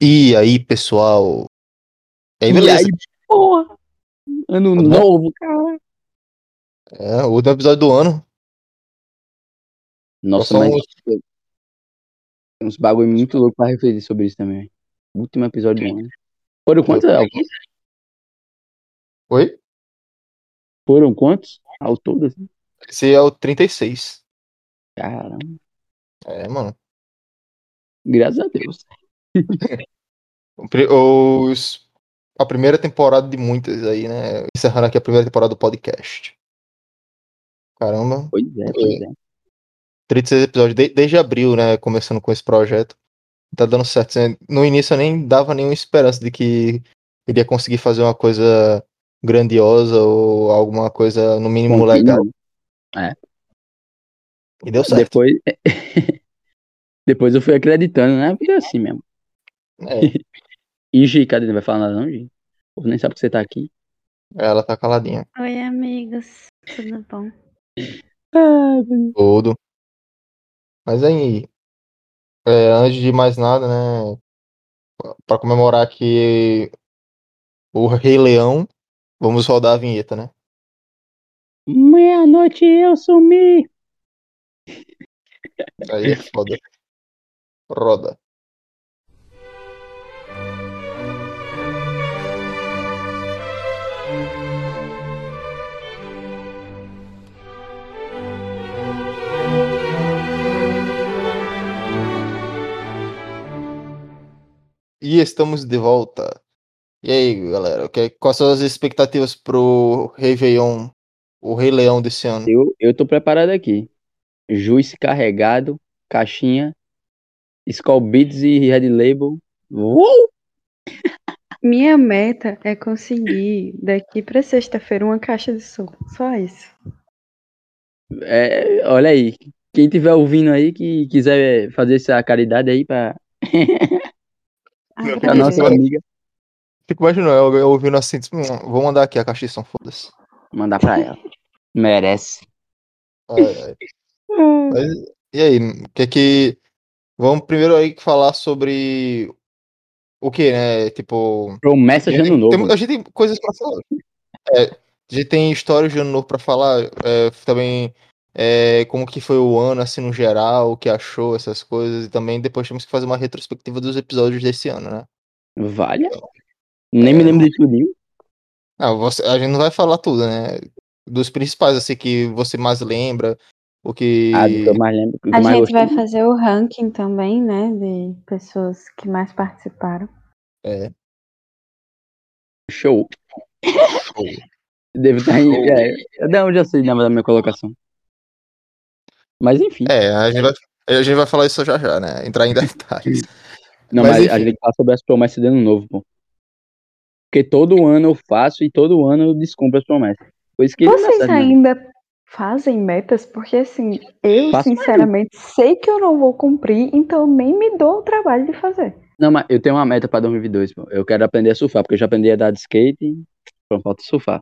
E aí, pessoal? E aí, E beleza? aí, porra! Ano Tá bom? novo, cara. É, o último episódio do ano. Nossa, mas tem uns bagulho muito louco pra refletir sobre isso também. Último episódio do ano. Foram quantos? ao- Oi? Foram quantos? Ao todo, assim? Esse é o 36. Caramba, É, mano. graças a Deus. Os... A primeira temporada de muitas aí, né? Encerrando aqui a primeira temporada do podcast. Caramba. Pois é, pois é. 36 episódios de- desde abril, né? Começando com esse projeto. Tá dando certo. No início eu nem dava nenhuma esperança de que ele ia conseguir fazer uma coisa grandiosa ou alguma coisa, no mínimo, legal. Contínuo. E deu certo. Depois. Depois eu fui acreditando, né? Porque é assim mesmo. É, E Gi, cadê? Não vai falar nada, não, Gi? O povo nem sabe que você tá aqui. ela tá caladinha. Oi, amigos. Tudo bom? Ah, Tudo. Mas aí, é, antes de mais nada, né? Pra comemorar aqui o Rei Leão, vamos rodar a vinheta, né? Meia-noite eu sumi. Aí é foda. Roda. E estamos de volta. E aí, galera, que- quais são as expectativas pro Réveillon, o Rei Leão desse ano? Eu, eu tô preparado aqui. Juice carregado, caixinha, Skull Beats e Red Label. Uh! Minha meta é conseguir daqui pra sexta-feira uma caixa de som. Só isso. É, olha aí, quem tiver ouvindo aí que quiser fazer essa caridade aí pra, Pra nossa amiga, Fico imaginando, eu, eu ouvindo assim, tipo, "Hum, vou mandar aqui a som, foda-se. mandar pra ela. Merece. Ai, ai. Mas, e aí, o que é que. Vamos primeiro aí falar sobre o que, né? Tipo. Promessa de ano novo. Tem- a gente tem coisas pra falar. É, a gente tem histórias de ano novo pra falar. é, também é, como que foi o ano, assim, no geral, o que achou, essas coisas. E também depois temos que fazer uma retrospectiva dos episódios desse ano, né? Vale? Nem me lembro de tudinho. Ah, você, a gente não vai falar tudo, né? Dos principais, assim, que você mais lembra. O que. Ah, do que eu mais lembro. do que A eu mais gente gostei. vai fazer o ranking também, né? De pessoas que mais participaram. É. Show. Devo estar em. É, eu não, já sei da minha colocação. Mas enfim. É, a gente vai, a gente vai falar isso já já, né? Entrar em detalhes. não, mas mas, a gente falar sobre as promessas de ano novo, pô. Porque todo ano eu faço e todo ano eu descumpro as promessas. Por isso que Vocês né? ainda fazem metas? Porque assim, eu Faço sinceramente sei que eu não vou cumprir, então nem me dou o trabalho de fazer. Não, mas eu tenho uma meta pra 2022, pô. Eu quero aprender a surfar, porque eu já aprendi a dar de skate e só falta surfar.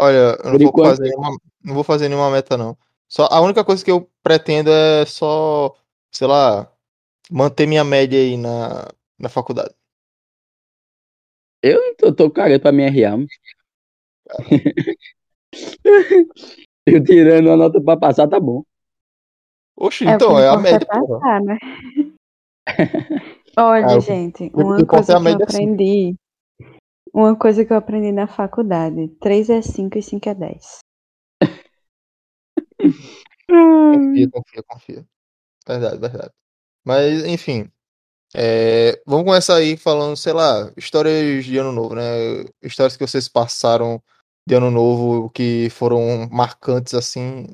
Olha, eu não vou enquanto- fazer nenhuma, não vou fazer nenhuma meta, não. Só, a única coisa que eu pretendo é só, sei lá, manter minha média aí na, na faculdade. Eu tô, tô cagando pra minha RA. eu tirando a nota pra passar, tá bom. Oxi, É, então, é a média, é porra. passar, né? Olha, Ah, gente, uma é coisa que eu média, sim. Uma coisa que eu aprendi na faculdade: 3 é 5 e 5 é 10. Confia, confia, confia. Verdade, verdade. Mas, enfim. é, vamos começar aí falando, sei lá, histórias de ano novo, né? Histórias que vocês passaram de ano novo que foram marcantes, assim,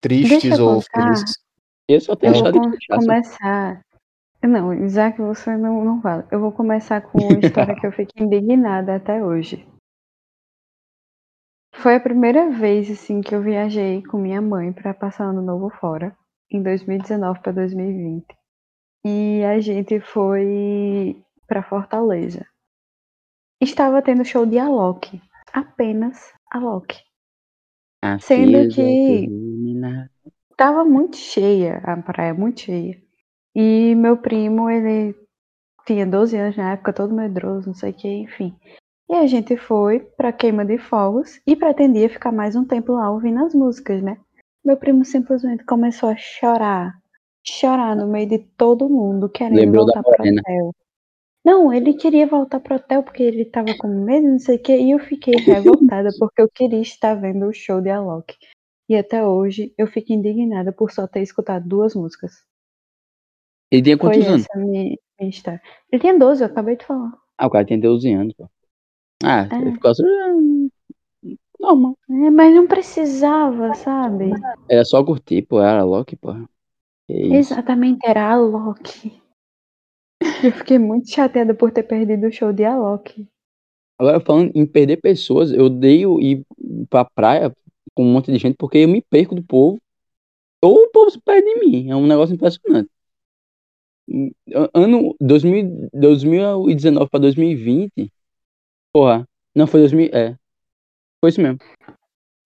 tristes ou contar. felizes. Eu só tenho Eu vou de começar. Não, já que você não, não fala, eu vou começar com uma história que eu fiquei indignada até hoje. Foi a primeira vez assim que eu viajei com minha mãe para passar ano novo fora, em 2019 para 2020. E a gente foi para Fortaleza. Estava tendo show de Alok, apenas Alok. Sendo que- ilumina- Tava muito cheia a praia, muito cheia. E meu primo, ele tinha 12 anos na época, todo medroso, não sei o que, enfim. E a gente foi pra queima de fogos e pretendia ficar mais um tempo lá ouvindo as músicas, né? Meu primo simplesmente começou a chorar. Chorar no meio de todo mundo, querendo Lembrou voltar pro hotel. Não, ele queria voltar pro hotel porque ele tava com medo, não sei o que, e eu fiquei revoltada porque eu queria estar vendo o show de Alok. E até hoje eu fico indignada por só ter escutado duas músicas. Ele tinha quantos anos? essa a minha, minha história. Ele tinha 12, eu acabei de falar. Ah, o cara tem 12 anos, pô. Ah, É. ele ficou assim. ah, Normal. É, mas não precisava, sabe? Era só curtir, pô. Era Loki, pô. Exatamente, era a Alok. Eu fiquei muito chateada por ter perdido o show de Alok. Agora, falando em perder pessoas, eu odeio ir pra praia com um monte de gente porque eu me perco do povo. Ou o povo se perde de mim. É um negócio impressionante. An- Ano 2000, 2019 pra 2020. Porra. Não, foi 2000. É. Foi isso mesmo.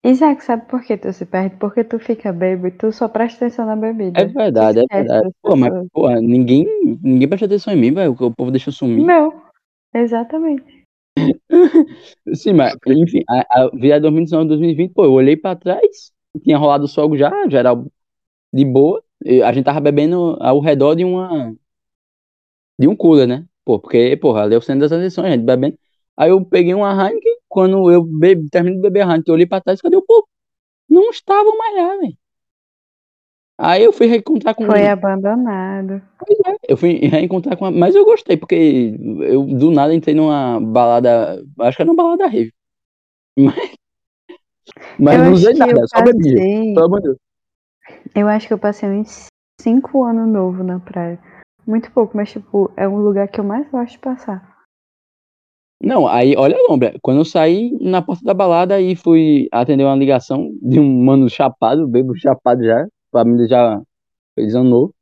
Isaac, sabe por que tu se perde? Porque tu fica bêbado e tu só presta atenção na bebida. É verdade, é verdade. Pô, mas, porra, ninguém, ninguém presta atenção em mim, velho. O povo deixa eu sumir. Meu, exatamente. Sim, mas, enfim, a, a virada 2019 2020, pô, eu olhei pra trás, tinha rolado o sol já, já era de boa. E a gente tava bebendo ao redor de uma. de um cooler, né? Pô, porque, porra, ali é o centro das a gente bebendo. Aí eu peguei uma Heineken, quando eu bebi, terminei de beber a Heineken, eu olhei pra trás, cadê o povo? Não estavam mais lá, velho. Aí eu fui reencontrar com Foi abandonado. eu fui reencontrar com uma... Mas eu gostei, porque eu do nada entrei numa balada. Acho que era uma balada rave. Mas, mas eu não usei nada, só bebi. Pelo amor de Deus. Eu acho que eu passei uns cinco anos novo na praia. Muito pouco, mas tipo, é um lugar que eu mais gosto de passar. Não, aí, olha a lombra. Quando eu saí na porta da balada e fui atender uma ligação de um mano chapado, bebo chapado já, família já fez ano novo.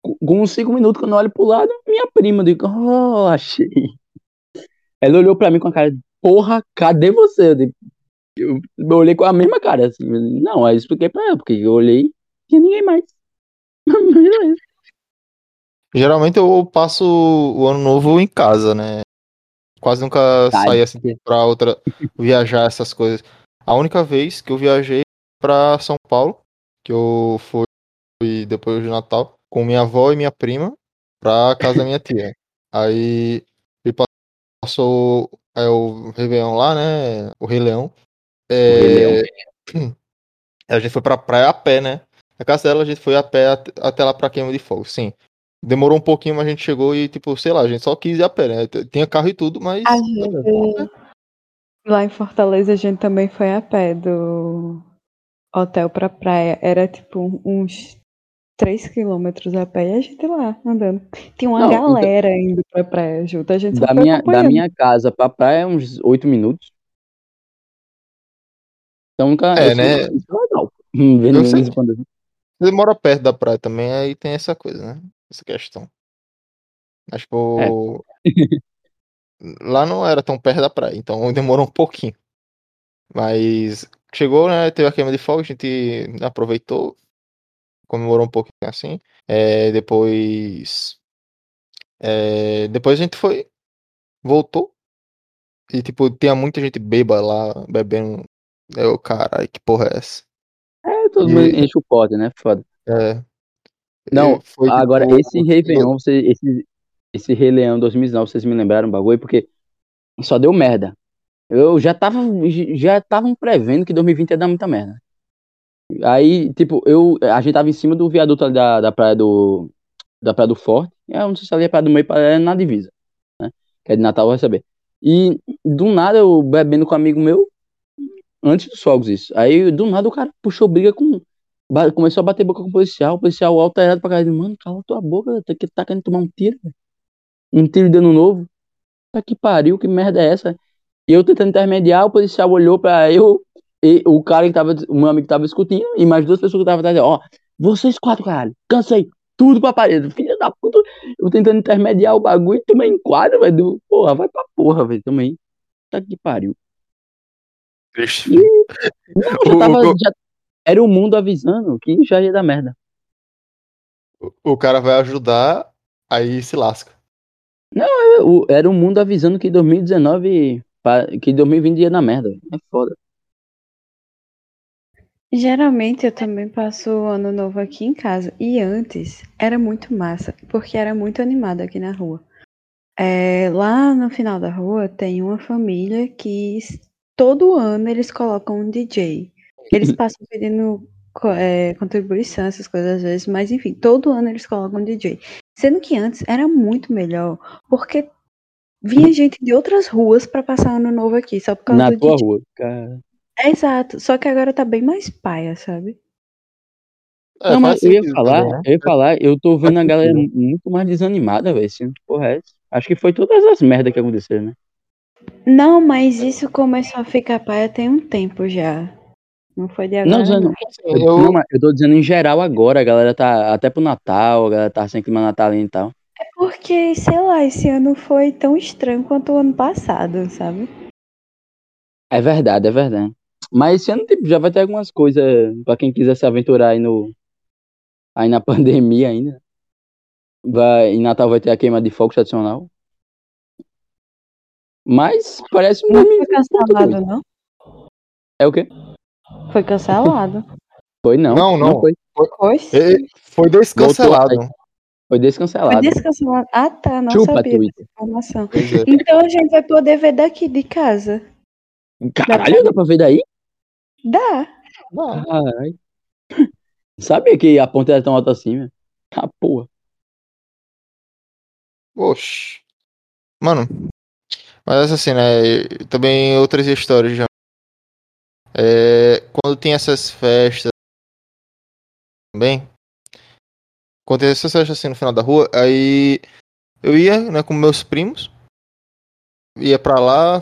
Com- uns cinco minutos, quando eu olho pro lado, minha prima, digo, oh, achei. Ela olhou pra mim com a cara de, porra, cadê você? Eu, digo, eu, eu olhei com a mesma cara, assim. Não, aí eu expliquei pra ela, porque eu olhei, não tinha ninguém mais. Geralmente eu passo o ano novo em casa, né? Quase nunca Tá. saí assim pra outra viajar essas coisas. A única vez que eu viajei pra São Paulo, que eu fui depois do Natal, com minha avó e minha prima pra casa da minha tia. Aí ele passou é, o Réveillon lá, né? O Rei Leão. É. A gente foi pra praia a pé, né? Na casa dela a gente foi a pé at- até lá pra queima de fogo, sim. Demorou um pouquinho, mas a gente chegou e, tipo, sei lá, a gente só quis ir a pé, né? Tinha carro e tudo, mas. A gente, lá em Fortaleza, a gente também foi a pé do hotel pra praia. Era tipo uns 3 quilômetros a pé e a gente lá andando. Tinha uma Não, então- galera indo pra praia junto. A gente só Da foi minha, da minha casa pra praia é uns oito minutos. Então nunca. É, né? sou- isso é legal. Hum, Vendo sei. Você mora perto da praia também, aí tem essa coisa, né? Essa questão. Mas, tipo. lá não era tão perto da praia, então demorou um pouquinho. Mas chegou, né? Teve a queima de fogo, a gente aproveitou, comemorou um pouquinho assim. É, depois. é, depois a gente foi. Voltou. E, tipo, tinha muita gente bêbada lá, bebendo. Eu, caralho, que porra é essa? É, todo E- mundo enche o pote, né? Foda. É. Não, foi, Agora, tipo, esse Réveillon, você, esse, esse Rei Leão 2019, vocês me lembraram um bagulho, porque só deu merda. Eu já tava, já estavam prevendo que 2020 ia dar muita merda. Aí, tipo, eu, a gente tava em cima do viaduto ali da, da praia do, da praia do Forte, eu não sei se ali é praia do meio, é na divisa, né? Que é de Natal, vai saber. E, do nada, eu bebendo com um amigo meu, antes dos fogos isso. Aí, do nada, o cara puxou briga com, começou a bater boca com o policial, o policial alterado pra cá, mano, cala tua boca, que- tá querendo tomar um tiro, velho. Um tiro de ano novo. Tá que pariu, que merda é essa? Eu tentando intermediar, o policial olhou pra eu, e o cara que tava, o meu amigo que tava discutindo, e mais duas pessoas que estavam atrás, ó, vocês quatro, caralho, cansei, tudo pra parede, filha da puta, eu tentando intermediar o bagulho e também enquadra, velho, porra, vai pra porra, velho, também. Tá que pariu. Triste. Não, já O- tava, o- já, era o mundo avisando que já ia dar merda. o cara vai ajudar, aí se lasca. O- Era o mundo avisando que 2019. pa- Que 2020 ia na merda. É foda. Geralmente eu também passo o ano novo aqui em casa. E antes era muito massa, porque era muito animado aqui na rua. É, lá no final da rua tem uma família que todo ano eles colocam um DJ. Eles passam pedindo é, contribuição, essas coisas às vezes, mas enfim, todo ano eles colocam um DJ. Sendo que antes era muito melhor, porque vinha gente de outras ruas pra passar ano novo aqui, só por causa Na do tua DJ. rua. Cara. É exato, só que agora tá bem mais paia, sabe? É, não, mas eu ia falar, né? eu ia falar, eu tô vendo a galera muito mais desanimada, velho. Porra, é? Acho que foi todas as merdas que aconteceram, né? Não, mas isso começou a ficar paia tem um tempo já. Não foi de agora. Não, não. Eu, eu, não, eu tô dizendo em geral agora, a galera tá até pro Natal, a galera tá sem clima natalino e tal. É porque, sei lá, esse ano foi tão estranho quanto o ano passado, sabe? É verdade, é verdade. Mas esse ano tipo, já vai ter algumas coisas pra quem quiser se aventurar aí no. Aí na pandemia ainda. Vai, em Natal vai ter a queima de fogo tradicional. Mas parece um Não foi 2020 muito cancelado, não? É o quê? Foi cancelado. Foi não. Não, não. foi. Foi? e- foi descancelado. Foi Foi descancelado. descancelado. Ah, tá. Não Chupa, sabia dessa informação. É. Então a gente vai poder ver daqui de casa. Caralho, dá pra ver daí? Dá. Não, Caralho. Sabia que a ponte era tão alta assim, velho? Ah, porra. Oxi. Mano, mas assim, né? Também outras histórias já. É, quando tem essas festas também. Quando tem essas festas assim no final da rua, aí eu ia, né, com meus primos. Ia pra lá,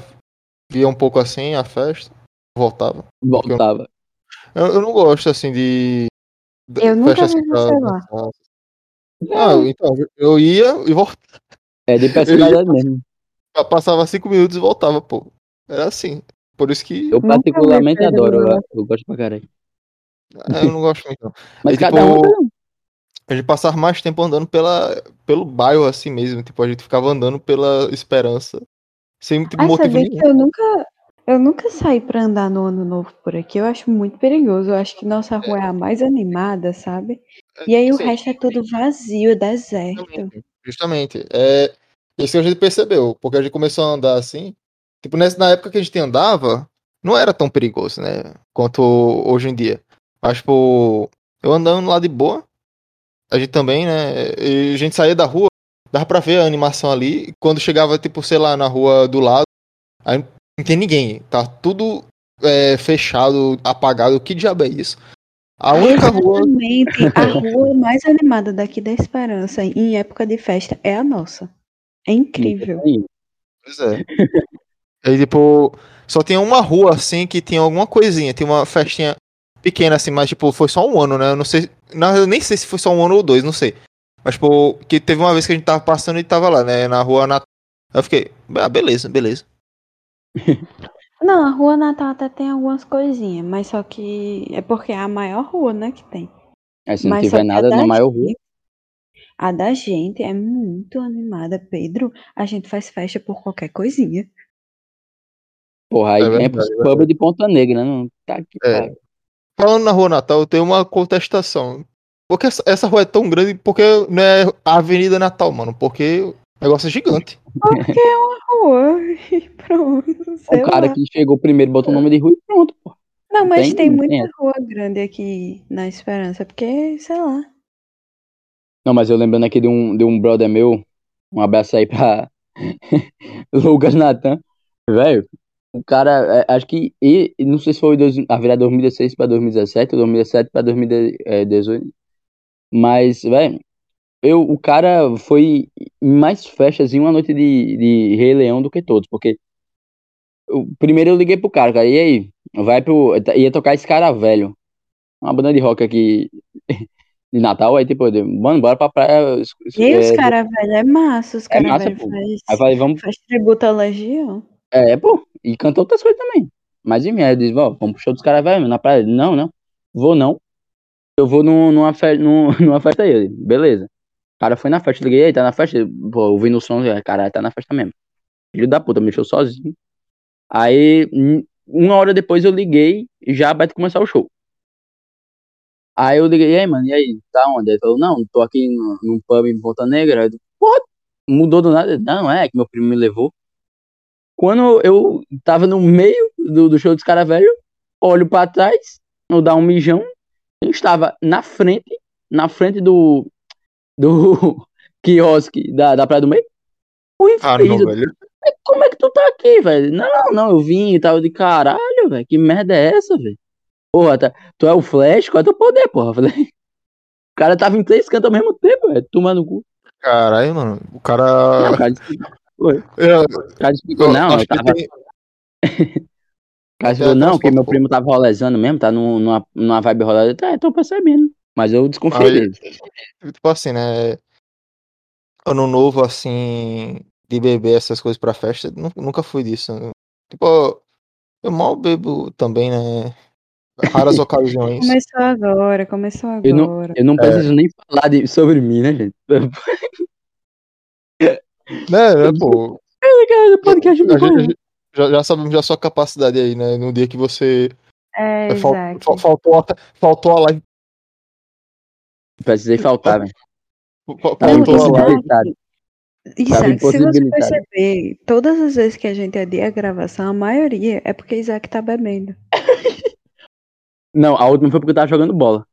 via um pouco assim a festa, voltava. Voltava. Eu, eu não gosto assim de. de Eu nunca vi assim pra você lá. Não, então, eu ia e voltava. É de personalidade mesmo. Pa- Passava cinco minutos e voltava, pô. Era assim. Por isso que Eu particularmente adoro, eu, eu gosto pra caralho. é, eu não gosto muito, não. Mas E, cada tipo, um. A gente passava mais tempo andando pela, pelo bairro assim mesmo. Tipo, a gente ficava andando pela esperança. Sem tipo, Ah, motivo nenhum. que eu nunca, eu nunca saí pra andar no ano novo por aqui. Eu acho muito perigoso. Eu acho que nossa rua é a mais animada, sabe? E aí o resto é tudo vazio, deserto. Justamente. Justamente. É isso que a gente percebeu. Porque a gente começou a andar assim. Tipo, nessa, na época que a gente andava, não era tão perigoso, né? Quanto hoje em dia. Mas, tipo, eu andando lá de boa. A gente também, né? E a gente saía da rua, dava pra ver a animação ali. Quando chegava, tipo, sei lá, na rua do lado, aí não tem ninguém. Tá tudo é, fechado, apagado. Que diabo é isso? A única rua. A rua mais animada daqui da Esperança em época de festa é a nossa. É incrível. Pois é. Aí, tipo, só tinha uma rua assim que tinha alguma coisinha, tinha uma festinha pequena assim, mas tipo, foi só um ano, né? Eu não sei. Na, eu nem sei se foi só um ano ou dois, não sei. Mas, tipo, que teve uma vez que a gente tava passando e tava lá, né? Na rua Natal. Eu fiquei, ah, beleza, beleza. Não, a rua Natal até tem algumas coisinhas, mas só que é porque é a maior rua, né, que tem. aí se não Mas tiver a nada da na maior rua. A da gente é muito animada, Pedro. A gente faz festa por qualquer coisinha. Porra, aí É é, verdade, é pub de Ponta Negra, né? Não tá que É. Falando na rua Natal, eu tenho uma contestação. Porque essa, essa rua é tão grande, porque não é a Avenida Natal, mano. Porque o negócio é gigante. Porque é uma rua. E pronto. Sei O cara lá. que chegou primeiro botou o nome de rua e pronto, pô. Não, mas tem- tem, muita rua grande aqui na Esperança, porque, sei lá. Não, mas eu lembrando aqui de um, de um brother meu, um abraço aí pra Lucas Natan, velho, o cara, é, acho que, e, não sei se foi dois, a virada 2016 pra 2017, ou 2017 pra 2018, mas, velho, eu, o cara foi mais festas em uma noite de, de Rei Leão do que todos, porque eu- primeiro eu liguei pro cara, cara, e aí, vai pro, ia tocar esse cara velho, uma banda de rock aqui de Natal, aí tipo, eu mano, bora pra praia. E os é, caras velhos é massa, os é caras massa, velhos pô. faz, Aí falei, vamos. faz tributo à Legião. É, pô, e cantou outras coisas também. Mas enfim, aí eu disse, vamos pro show dos caras velhos na praia. Não, não, vou não. eu vou num- numa, fe num- numa festa aí. Ele, Beleza. O cara foi na festa, liguei, aí tá na festa? Pô, ouvindo o som, eu, caralho, tá na festa mesmo. Filho da puta, me deixou sozinho. Aí, um- uma hora depois eu liguei e já vai começar o show. Aí eu liguei, e aí, mano, e aí, tá onde? Ele falou, não, tô aqui no- num pub em Ponta Negra. Eu, Porra, mudou do nada? Não, é que meu primo me levou. Quando eu tava no meio do, do show dos caras velhos, olho pra trás, eu dar um mijão, eu estava na frente, na frente do, do quiosque da, da Praia do Meio. O Ah, infeliz, velho. como é que tu tá aqui, velho? Não, não, eu vim e tal, de caralho, velho, que merda é essa, velho? Porra, tá, tu é o Flash, qual é teu poder, porra? Falei, o cara tava em três cantos ao mesmo tempo, velho, tomando cu. Caralho, mano. O Não, o cara. cara explicou, Eu, o cara explicou, não, eu tava, tem. o cara explicou, não, porque meu primo tava rolezando mesmo, tá num- numa, numa vibe roleza, tá, eu tô percebendo, mas eu desconfiei Aí, dele. tipo assim, né? Ano novo, assim, de beber essas coisas pra festa, nu- nunca fui disso. né? Tipo, eu mal bebo também, né? Raras ocasiões. Começou agora, começou Eu não, agora. eu não preciso nem falar de, sobre mim, né, gente? Né, né, pô? Do podcast A gente- a já, já sabemos da sua capacidade aí, né? No dia que você. É, fal- Isaac. fal- faltou, a, faltou a live. Precisei faltar, velho. fal- Tá Não, Faltou a Isaac, live. impossibilitado. Isaac, se você perceber, todas as vezes que a gente adia a gravação, a maioria é porque Isaac tá bebendo. Não, a última foi porque eu tava jogando bola.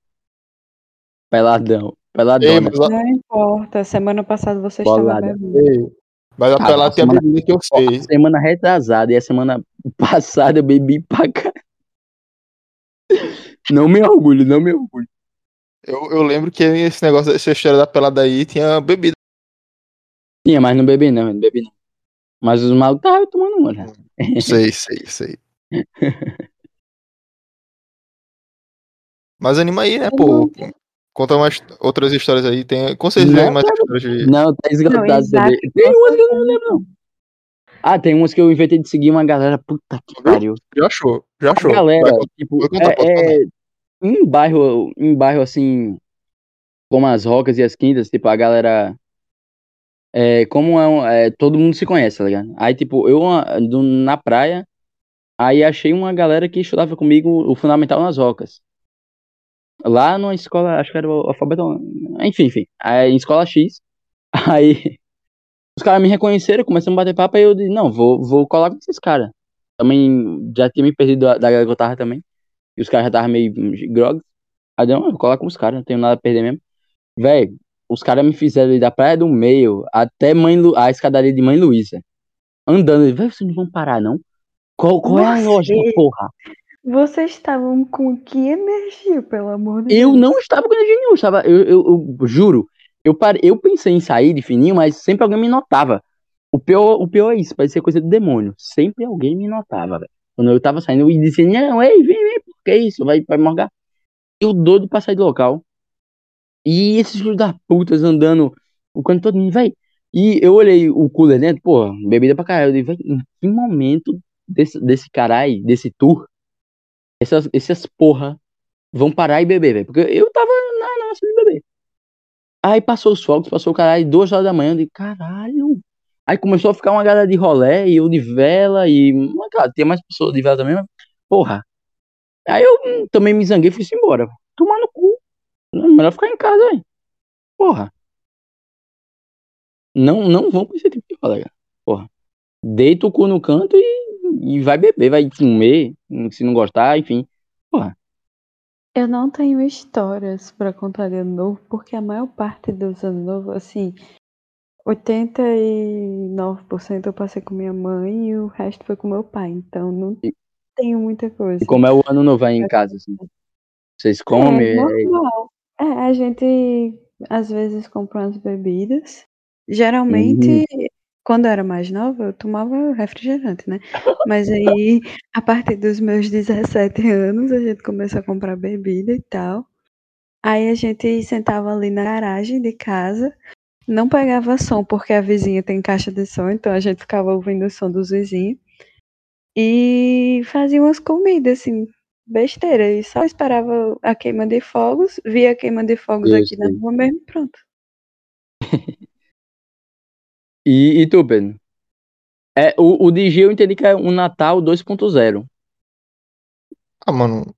Peladão. Ei, Peladona. mas Não importa, semana passada você Bolada. estava bebendo. ei, mas a Ah, pelada tem a semana- bebida que eu sei. semana retrasada e a semana passada eu bebi pra cá. Não me orgulho, não me orgulho. Eu, eu lembro que esse negócio, essa história da pelada aí tinha bebida. Tinha, mas não bebi não, não bebi não. Mas os malucos estavam tomando uma já. Sei, sei, sei. Mas anima aí, né, pô? Conta mais outras histórias aí. Tem, com certeza Não, mais histórias de. Não, tá esgotado Não. Tem umas que eu não lembro não. Ah, tem umas que eu inventei de seguir uma galera, puta que pariu. Já achou, já achou. A galera, Vai, tipo, vai contar, é, é, em bairro, em bairro assim, como as Rocas e as Quintas, tipo, a galera, é, como é, um- é, todo mundo se conhece, tá ligado? Aí, tipo, eu ah, na praia, aí achei uma galera que estudava comigo o Fundamental nas Rocas. Lá numa escola, acho que era o alfabeto, enfim, enfim, aí, em escola X, aí os caras me reconheceram, começamos a bater papo, aí eu disse, não, vou, vou colar com esses caras. Também já tinha me perdido da, da galera que eu tava também. E os caras já estavam meio grog. Aí eu, vou colar com os caras, não tenho nada a perder mesmo. Véi, os caras me fizeram ir da Praia do Meio até mãe Lu- a escadaria de Mãe Luísa. Andando. Véi, vocês não vão parar, não? Qual, qual é a lógica, porra? Vocês estavam com que energia, pelo amor de Eu Deus? não estava com energia nenhuma, eu estava, eu, eu, eu juro, eu, parei, eu pensei em sair de fininho, mas sempre alguém me notava. O pior, o pior é isso, parecia coisa de demônio. Sempre alguém me notava, velho. Quando eu tava saindo, eu dizia, não, ei, vem, vem, por que isso? Vai, vai morgar. Eu doido pra sair do local. E esses filhos da putas andando o canto todo, velho. E eu olhei o cooler dentro, porra, bebida pra caralho. Eu disse, velho, em que momento desse, desse caralho, desse tour, essas, essas porra vão parar e beber, velho? Porque eu tava na nossa de beber. Aí passou os fogos, passou o caralho, duas horas da manhã, eu caralho. Aí começou a ficar uma galera de rolé, e eu de vela, e. Claro, tinha mais pessoas de vela também, mas. Porra. Aí eu hum, também me zanguei e fui embora. Tomar no cu. Não, melhor ficar em casa, velho. Porra. Não, não vão com esse tipo de rolê, cara. Porra. Deita o cu no canto e, e vai beber, vai comer, se não gostar, enfim. Porra. Eu não tenho histórias pra contar de ano novo, porque a maior parte dos anos novos, assim, 89% eu passei com minha mãe e o resto foi com meu pai. Então não E- tenho muita coisa. E como é o ano novo aí em casa, assim? Vocês comem? É é- normal. É, a gente às vezes compra umas bebidas. Geralmente, quando eu era mais nova, eu tomava refrigerante, né? Mas aí, a partir dos meus 17 anos, a gente começou a comprar bebida e tal. Aí a gente sentava ali na garagem de casa, não pegava som, porque a vizinha tem caixa de som, então a gente ficava ouvindo o som dos vizinhos. E fazia umas comidas, assim, besteira. E só esperava a queima de fogos, via a queima de fogos Eu aqui na rua mesmo, pronto. E, e tu, Pedro? É, o, o DG eu entendi que é um Natal 2.0. Ah, mano,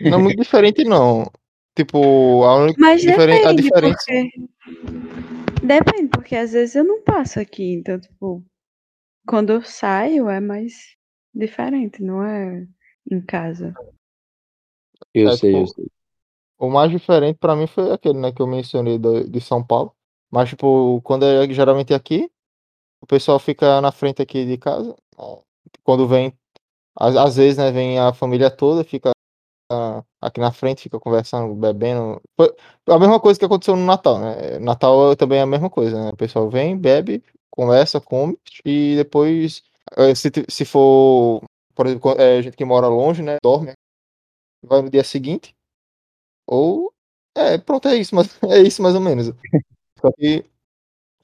não é muito diferente, não. Tipo, a única Mas diferen- a depende, diferença. porque. Depende, porque às vezes eu não passo aqui, então, tipo, quando eu saio é mais diferente, não é em casa. Eu É, sei, eu tipo, sei. O mais diferente pra mim foi aquele, né, que eu mencionei do- de São Paulo. Mas, tipo, quando é geralmente aqui, o pessoal fica na frente aqui de casa. Quando vem, às, às vezes, né, vem a família toda, fica ah, aqui na frente, fica conversando, bebendo. A mesma coisa que aconteceu no Natal, né? Natal também é a mesma coisa, né? O pessoal vem, bebe, conversa, come e depois, eh, se, se for, por exemplo, é, gente que mora longe, né, dorme, vai no dia seguinte. Ou. É, pronto, é isso, mas é isso mais ou menos. Só que,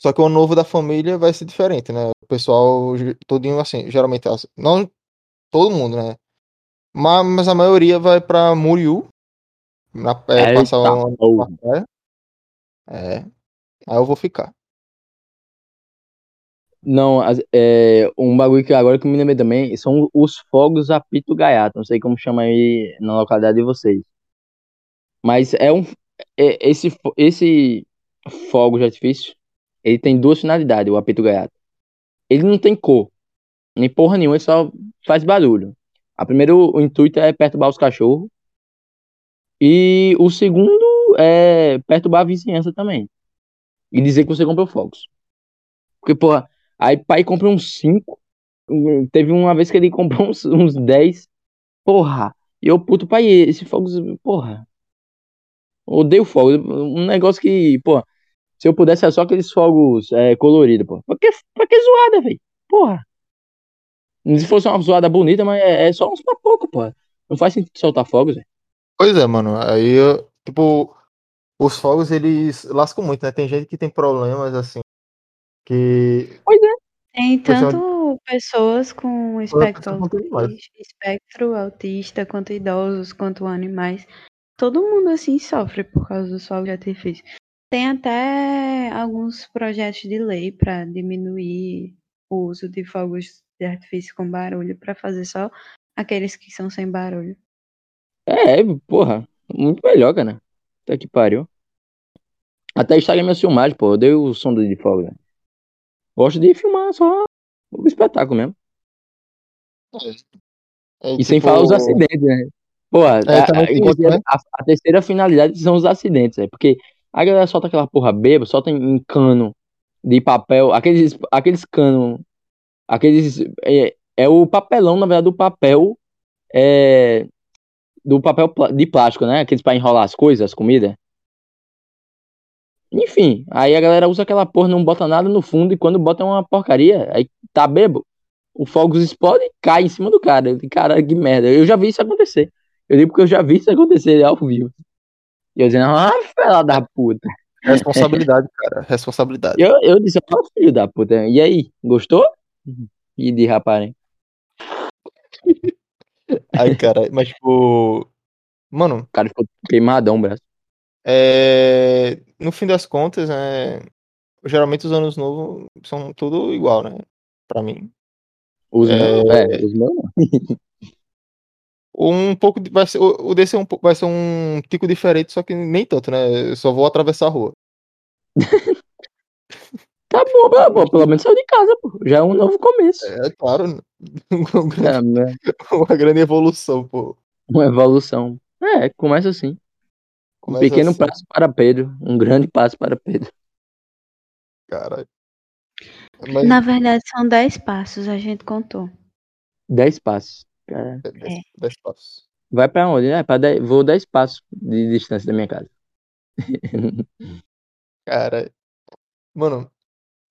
só que o novo da família vai ser diferente, né? O pessoal, todinho assim, geralmente, não todo mundo, né? Mas, mas a maioria vai pra Muriú, na, é, passar Eita, um ano porra. na praia. É, aí eu vou ficar. Não, é, um bagulho que agora que eu me lembrei também são os fogos a Pito Gaiato. Não sei como chama aí na localidade de vocês. Mas é um. é- esse, esse fogo de artifício, ele tem duas finalidades, o apito gaiato. Ele não tem cor, nem porra nenhuma, ele só faz barulho. A primeiro, o intuito é perturbar os cachorros. E o segundo é perturbar a vizinhança também. E dizer que você comprou fogos. Porque, porra, aí pai compra uns 5. Teve uma vez que ele comprou uns, uns 10. Porra. E eu, puto, pai, esse fogos, porra. Odeio fogo. Um negócio que, pô, se eu pudesse é só aqueles fogos é, coloridos, pô. Pra que, pra que zoada, velho? Porra. Se fosse uma zoada bonita, mas é, é só uns pra pouco, pô. Não faz sentido soltar fogos, velho. Pois é, mano. Aí, eu- tipo, os fogos eles lascam muito, né? Tem gente que tem problemas assim. Que. Tem Pois é. tanto pessoas com espectro, pessoas com animais. autista, espectro autista, quanto idosos, quanto animais. Todo mundo assim sofre por causa do sol de artifício. Tem até alguns projetos de lei para diminuir o uso de fogos de artifício com barulho, para fazer só aqueles que são sem barulho. É, porra. Muito melhor, cara. Até que pariu. Até estraguei minha filmagem, pô. Eu dei o som de fogo, velho. Gosto de filmar só o espetáculo mesmo. É, E sem tipo, falar os acidentes, né? Pô, a, É, também a- isso, né? a- a terceira finalidade são os acidentes, né? Porque a galera solta aquela porra bêbada, solta em, cano de papel, aqueles, aqueles cano, aqueles, é, é o papelão, na verdade, do papel, é, do papel de plástico, né? Aqueles pra enrolar as coisas, as comidas. Enfim, aí a galera usa aquela porra, não bota nada no fundo, e quando bota uma porcaria, aí tá bebo, o fogo explode e cai em cima do cara. Cara, que merda. Eu já vi isso acontecer. Eu digo porque eu já vi isso acontecer ao vivo. E eu dizendo, ah, filha da puta. Responsabilidade, cara. Responsabilidade. Eu, eu disse, ó, filho da puta. E aí, gostou? E de rapaz, hein? Ai, cara, mas tipo. Mano, O cara ficou queimadão, o braço. é... no fim das contas, né? Geralmente os anos novos são tudo igual, né? Pra mim. Os É. meus, é, os meus. Um pouco. Vai ser, o desse é um, pouco- vai ser um tico diferente, só que nem tanto, né? Eu só vou atravessar a rua. Tá bom, pô, pô, pelo menos saiu de casa, pô. Já é um novo começo. É claro, uma, grande, É, né? uma grande evolução, pô. uma evolução. É, começa assim. Um Começa pequeno assim, passo para Pedro, um grande passo para Pedro. Caralho. Mas Na verdade, são 10 passos, a gente contou. Dez passos. Cara, é, dez, dez passos. vai pra onde? É, pra dez, vou dez passos de distância da minha casa. Cara, mano,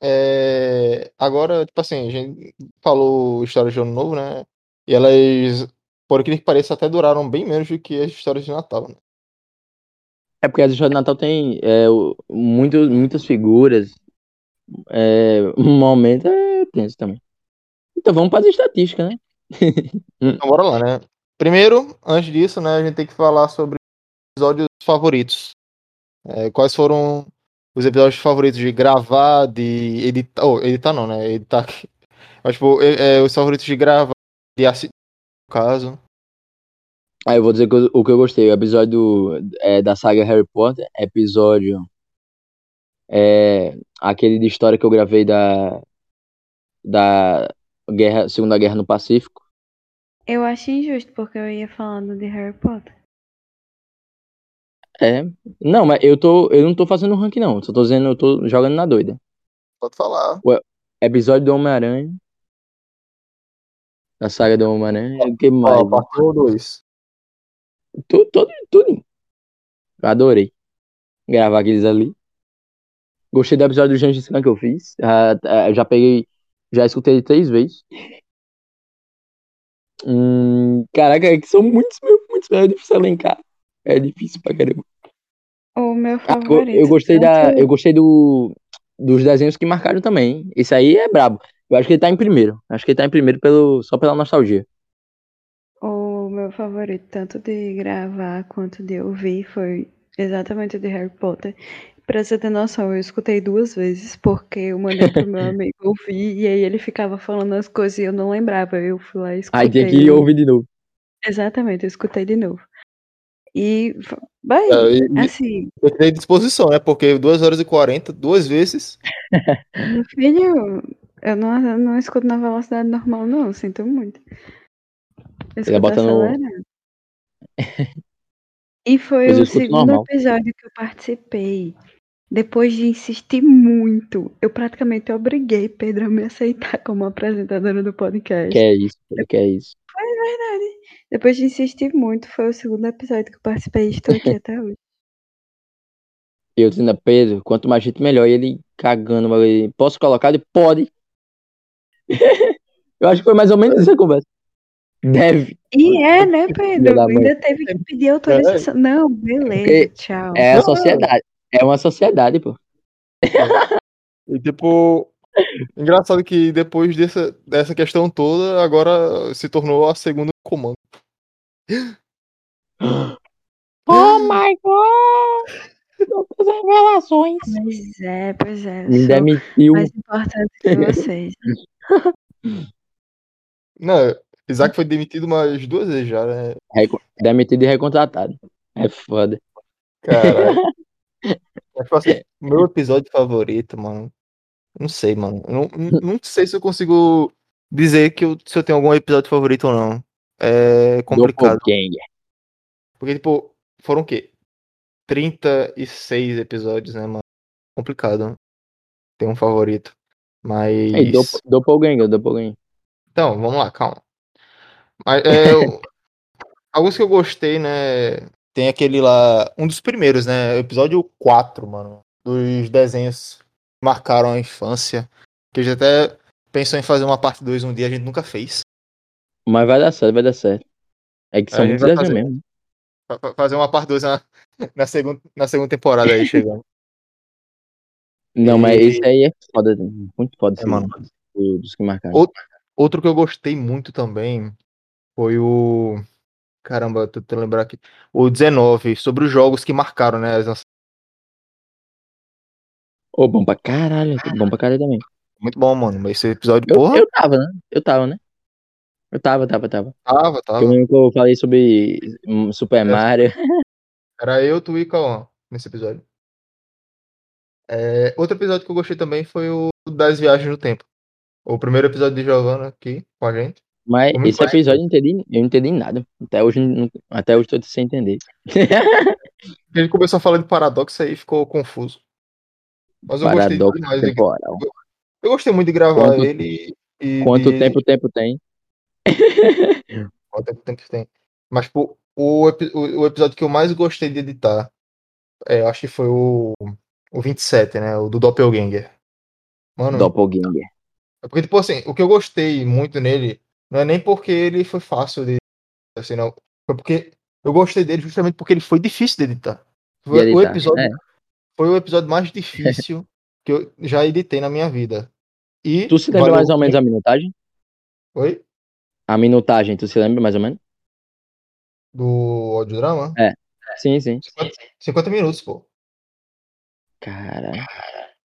é... agora, tipo assim, a gente falou histórias de ano novo, né? E elas, por aquilo que pareça, até duraram bem menos do que as histórias de Natal, né? É porque as histórias de Natal tem é, muito, muitas figuras. É, um momento é tenso também. Então vamos para as estatísticas, né? Então bora lá, né? primeiro, antes disso, né, a gente tem que falar sobre episódios favoritos. É, quais foram os episódios favoritos de gravar, de editar. Oh, editar não, né? Editar. Mas, tipo, é, os favoritos de gravar, de assistir, no caso. Ah, eu vou dizer que eu- o que eu gostei. O episódio é, da saga Harry Potter, episódio. É, aquele de história que eu gravei da. Da guerra, Segunda Guerra no Pacífico. Eu acho injusto, porque eu ia falando de Harry Potter. É. Não, mas eu tô. Eu não tô fazendo ranking, não. Só tô dizendo, eu tô jogando na doida. Pode falar. Episódio do Homem-Aranha. Da saga do Homem-Aranha. O que Ó, mais? parte 1 ou 2. Tudo, tudo, tudo. Eu adorei gravar aqueles ali. Gostei do episódio do Gengis Khan que eu fiz. Ah, ah, já peguei, já escutei três vezes. Hum, caraca, é que são muitos, muitos, é difícil elencar. É difícil pra caramba. O meu Ah, favorito. eu gostei da, tanto- eu gostei do dos desenhos que marcaram também. Esse aí é brabo. Eu acho que ele tá em primeiro. Acho que ele tá em primeiro pelo, só pela nostalgia. O meu favorito, tanto de gravar quanto de ouvir, foi exatamente o de Harry Potter. Pra você ter noção, eu escutei duas vezes, porque eu mandei pro meu amigo ouvir, e aí ele ficava falando as coisas e eu não lembrava. Eu fui lá e escutei. Aí tem que ouvir de novo. Exatamente, eu escutei de novo. E, bem, É, e- assim, Eu tenho disposição, né? Porque 2 horas e 40, duas vezes. meu filho, eu não, eu não escuto na velocidade normal, não, sinto muito. Eu Ele escuto bota no-. E foi o segundo normal. episódio que eu participei. Depois de insistir muito, eu praticamente obriguei Pedro a me aceitar como apresentadora do podcast. Que é isso, que é isso. Depois de insistir muito, foi o segundo episódio que eu participei e estou aqui até hoje. Eu dizendo a Pedro, quanto mais gente melhor. E ele cagando. ele, Posso colocar? Ele pode. eu acho que foi mais ou menos essa conversa. Deve. E é, né, Pedro? Ainda teve que pedir autorização. Não, beleza, tchau. É a sociedade. É uma sociedade, pô. E tipo. Engraçado que depois dessa, dessa questão toda, agora se tornou a segunda comando. Oh my god! Muitas revelações. Pois é, pois é. Demitiu. mais importante que vocês. Não, Isaac foi demitido umas duas vezes já, né? Demitido e recontratado. É foda. Caralho. Mas, tipo assim, meu episódio favorito, mano. Não sei, mano. Não, não, sei se eu consigo dizer que eu, se eu tenho algum episódio favorito ou não. É complicado. Porque, tipo, foram o quê? 36 episódios, né, mano? Complicado. Tem um favorito. Mas. Ei, Dopp- Doppelganger, Doppelganger. Então, vamos lá, calma. Mas, é, alguns que eu gostei, né? Tem aquele lá. Um dos primeiros, né? Episódio 4, mano. Dos desenhos que marcaram a infância. Que a gente até pensou em fazer uma parte 2 um dia, a gente nunca fez. Mas vai dar certo, vai dar certo. É que são muitos desenhos mesmo. Fa- fa- Fazer uma parte 2 na, na, segunda, na segunda temporada aí chegando. Não, mas E- esse aí é foda. Muito foda. É, mano. do- Dos que marcaram. Outro, outro que eu gostei muito também foi o. Caramba, tô tentando lembrar aqui. O 19, sobre os jogos que marcaram, né? as nossas- Ô, bom pra caralho. Bom pra caralho também. Muito bom, mano. Esse episódio, Eu, porra, eu tava, né? Eu tava, né? Eu tava, tava, tava. tava, tava. Eu lembro que eu falei sobre hum, Super Mario. Era eu, tu e Cauã nesse episódio. É, outro episódio que eu gostei também foi o das viagens no tempo. O primeiro episódio de Giovanna aqui com a gente. Mas Muito esse episódio eu não entendi, eu não entendi nada. Até hoje, até hoje tô sem entender. Gente começou a falar de paradoxo aí ficou confuso. Mas eu gostei Paradoxo demais. De, temporal. eu gostei muito de gravar Quanto- ele e. Quanto de- tempo o tempo tem? Quanto tempo, tempo tem. Mas, pô, o, epi- o, o episódio que eu mais gostei de editar, é, eu acho que foi o, o 27, né? O do Doppelganger. Mano, Doppelganger. é porque, tipo assim, o que eu gostei muito nele não é nem porque ele foi fácil de. Assim, não. Foi porque eu gostei dele justamente porque ele foi difícil de editar. Foi, De o editar, episódio, é. foi o episódio mais difícil que eu já editei na minha vida. E Tu se lembra valeu- mais ou menos a minutagem? Oi? A minutagem, tu se lembra mais ou menos? Do audiodrama? É. Sim, sim. 50, 50 minutos, pô. Cara.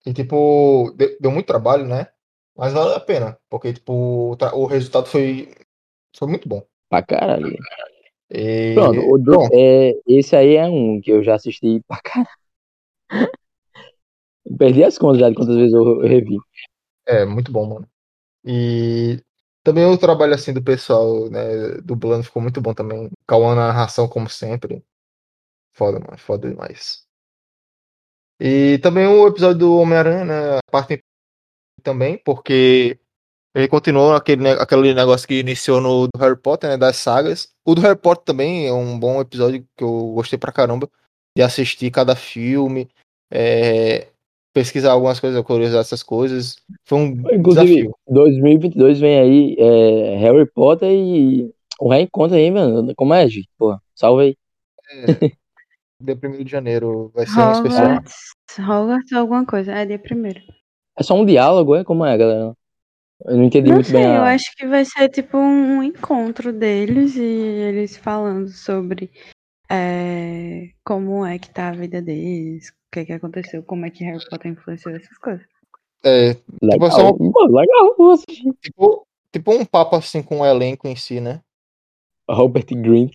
E, tipo, de- deu muito trabalho, né? Mas valeu a pena. Porque, tipo, o, resultado foi, foi muito bom. Pra caralho. E, Pronto, o do- é, esse aí é um que eu já assisti pra caralho. Perdi as contas já de quantas vezes eu, eu revi. é muito bom, mano. E também o trabalho, assim, do pessoal, né? Dublando ficou muito bom também. Cauã na narração, como sempre. Foda, mano. Foda demais. E também o episódio do Homem-Aranha, né? A parte também, porque ele continuou aquele, aquele negócio que iniciou no do Harry Potter, né? Das sagas. O do Harry Potter também é um bom episódio que eu gostei pra caramba de assistir cada filme, é, pesquisar algumas coisas, curiosidade essas coisas. Foi um Inclusive, desafio. 2022 vem aí é, Harry Potter e o reencontro aí, mano. Como é, gente? Porra, salve aí. Dia 1 de janeiro vai ser um especial. Hogwarts, Hogwarts alguma coisa. É dia primeiro. É só um diálogo, é? Como é, galera? Eu não entendi Não muito sei, bem eu a... acho que vai ser tipo um encontro deles e eles falando sobre é, como é que tá a vida deles, o que que aconteceu, como é que Harry Potter influenciou essas coisas. É, tipo, Legal, só- Pô, legal, tipo, tipo um papo assim com o elenco em si, né? Robert Green,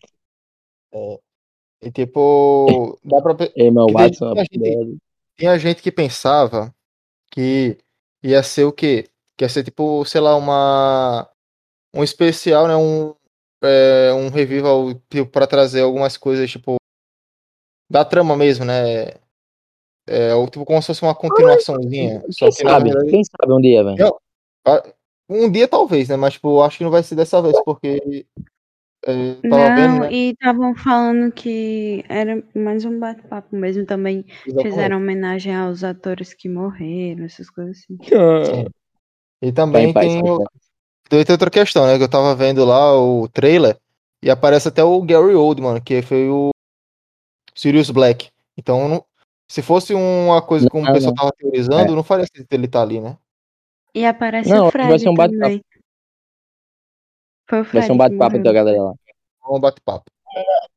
E tipo, dá pra, Emma Watson, tinha gente- tinha gente que pensava que ia ser o quê? Que ia ser tipo, sei lá, uma um especial, né? Um, é, um revival tipo, para trazer algumas coisas, tipo, da trama mesmo, né? É, ou, tipo, como se fosse uma continuaçãozinha. Só Quem que na sabe? verdade, Quem sabe um dia, velho? um dia talvez, né? Mas, tipo, acho que não vai ser dessa vez, porque é, tava vendo, Não, né? e estavam falando que era mais um bate-papo mesmo também. Exatamente. Fizeram homenagem aos atores que morreram, essas coisas assim. Sim. E também Vai, tem, vai, o- vai. tem outra questão, né? Que eu tava vendo lá o trailer e aparece até o Gary Oldman, que foi o Sirius Black. Então, não- se fosse uma coisa como Não, o pessoal não. tava teorizando, não faria sentido ele estar ali, né? E aparece Não, o vai Fred ser um bate-papo. Foi o Fred Vai ser um bate-papo da galera lá. Um bate-papo.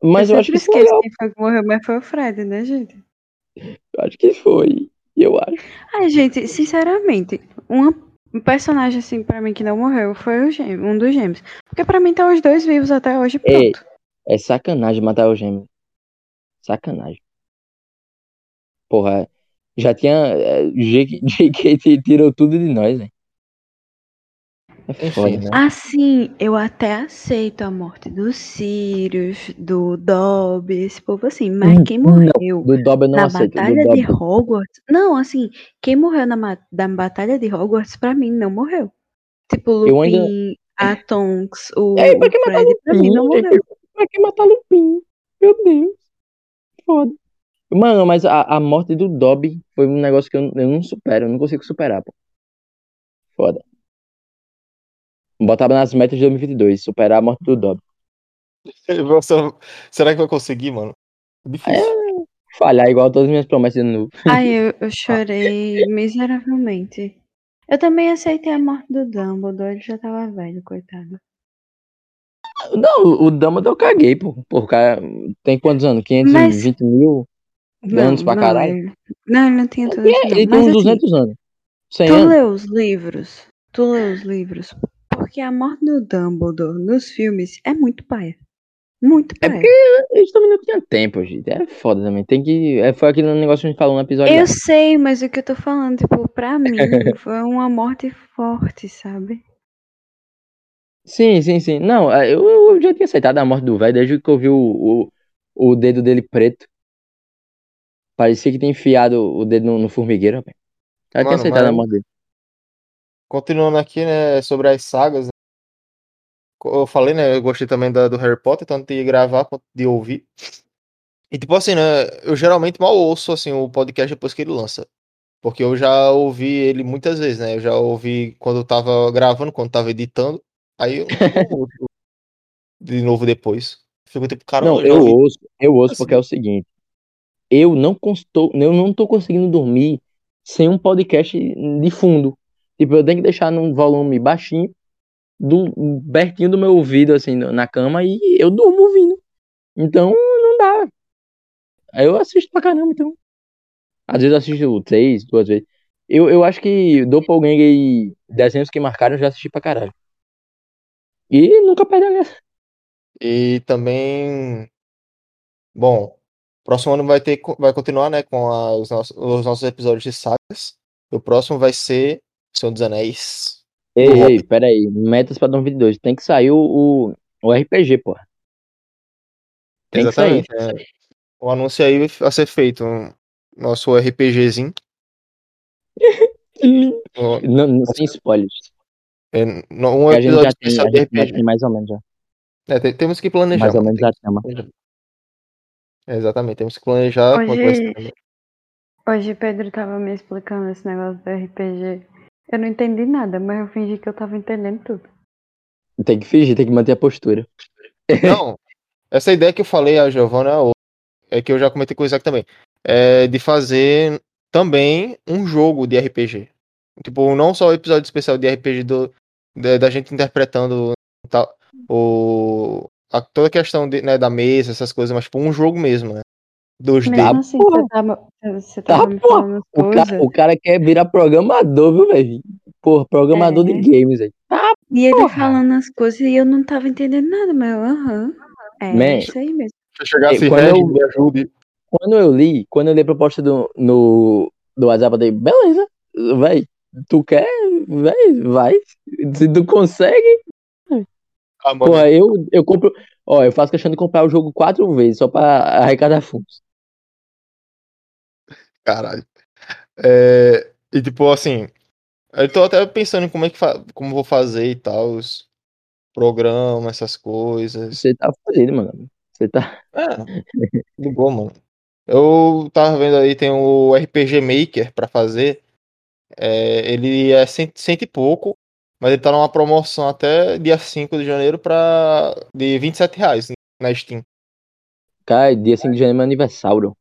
Mas eu, eu acho que sempre foi. quem foi que morreu, mas foi o Fred, né, gente? Eu acho que foi. Eu acho. Ai, gente, sinceramente, uma, um personagem assim pra mim que não morreu foi o gêmeo, um dos gêmeos. Porque pra mim estão os dois vivos até hoje, pronto. É sacanagem matar o gêmeo. Sacanagem. Porra, já tinha. é, JK tirou tudo de nós, velho. É foda. né? Assim, eu até aceito a morte do Sirius, do Dobby, esse povo assim, mas Hum, quem não. morreu Do Dobby eu não na aceito. Do Batalha de. Hogwarts. Não, assim, quem morreu na, da Batalha de Hogwarts, pra mim, não morreu. Tipo, Lupin, ainda- a Tonks, o, É, pra o que matar Fred, pra mim, não Lupin? morreu. Pra que matar Lupin? Meu Deus. Foda. Mano, mas a, a morte do Dobby foi um negócio que eu, eu não supero. Eu não consigo superar, pô. Foda. Botava nas metas de 2022. Superar a morte do Dobby. Você- será que vai conseguir, mano? Difícil. Falhar igual todas as minhas promessas de novo. Ai, eu, eu chorei miseravelmente. Eu também aceitei a morte do Dumbledore, ele já tava velho, coitado. Não, o- Dumbledore eu caguei, pô. Pô, o cara tem quantos anos? 520 mil? Anos pra não, caralho. Não, ele não tinha tudo É, isso. não. ele tem Mas uns assim, 200 anos. 100 tu anos. leu os livros? Tu leu os livros? Porque a morte do Dumbledore nos filmes é muito paia. Muito É paia. Eles também não tinham tempo, gente. É foda também. Tem que. É, foi aquele negócio que a gente falou no episódio. Eu lá. sei, mas o que eu tô falando, tipo, pra mim, foi uma morte forte, sabe? Sim, sim, sim. Não, é, eu, eu já tinha aceitado a morte do velho desde que eu vi o, o, o dedo dele preto. Parecia que tinha enfiado o dedo no, no formigueiro, rapaz. Já tinha Mano, aceitado a mas- morte dele. Continuando aqui, né, sobre as sagas. né? Eu falei, né, eu gostei também da, do Harry Potter, tanto de gravar quanto de ouvir. E tipo assim, né, eu geralmente mal ouço, assim, o podcast depois que ele lança. Porque eu já ouvi ele muitas vezes, né, eu já ouvi quando eu tava gravando, quando eu tava editando. Aí eu ouço de novo depois. Fico tipo, caramba, Não, eu ouvi. ouço, eu ouço Assim. porque é o seguinte. Eu não constou, eu não tô conseguindo dormir sem um podcast de fundo. Tipo, eu tenho que deixar num volume baixinho, do, pertinho do meu ouvido, assim, na cama, e eu durmo ouvindo. Então, não dá. Aí eu assisto pra caramba, então. Às vezes eu assisto três, duas vezes. Eu, eu acho que Doppelganger e desenhos que marcaram eu já assisti pra caralho. E nunca perdeu a graça. E também. Bom, próximo ano vai ter, vai continuar, né, com a- os, nossos, os nossos episódios de sagas. O próximo vai ser Senhor dos Anéis. Ei, ei, pera aí. Metas pra 2022. Tem que sair o, o, RPG, porra. Tem que sair. Exatamente. é. O anúncio aí vai ser feito. Nosso RPGzinho. Não, não- sem spoilers. é, no- um Porque a gente episódio já tem, especial a de RPG. tem mais ou menos já. É, tem- temos que planejar. Mais ou menos tem a tema. É, exatamente, temos que planejar Hoje-. Hoje Pedro tava me explicando esse negócio do RPG. Eu não entendi nada, mas eu fingi que eu tava entendendo tudo. Tem que fingir, tem que manter a postura. Não, essa ideia que eu falei a Giovana é é que eu já comentei com o Isaac também. É de fazer também um jogo de RPG. Tipo, não só o episódio especial de RPG do, da, da gente interpretando tal, o, a, toda a questão de, né, da mesa, essas coisas, mas tipo, um jogo mesmo, né? Dos Mesmo dedos. assim, porra. você tava, você Tá, tava me porra. O cara, o cara quer virar programador, viu, velho? Porra, programador É. de games aí. E ele falando as coisas e eu não tava entendendo nada, mas aham. É Man. isso aí mesmo. Se eu chegasse É, quando eu- me ajude. Quando eu li, quando eu li a proposta do, no, do WhatsApp, eu dei, beleza, véi, tu quer, véi, vai. Se tu consegue, Ah, porra, eu, eu compro, ó, eu faço questão de comprar o jogo quatro vezes, só pra arrecadar fundos. Caralho. É, e tipo, assim, eu tô até pensando em como é que como vou fazer e tal, os programas, essas coisas. Você tá fudido, mano. Você tá. É, de boa, mano. Eu tava vendo aí, tem o RPG Maker pra fazer. É, ele é cento, cento e pouco, mas ele tá numa promoção até dia 5 de janeiro pra, de 27 reais na Steam. Cara, dia 5 de janeiro é meu aniversário.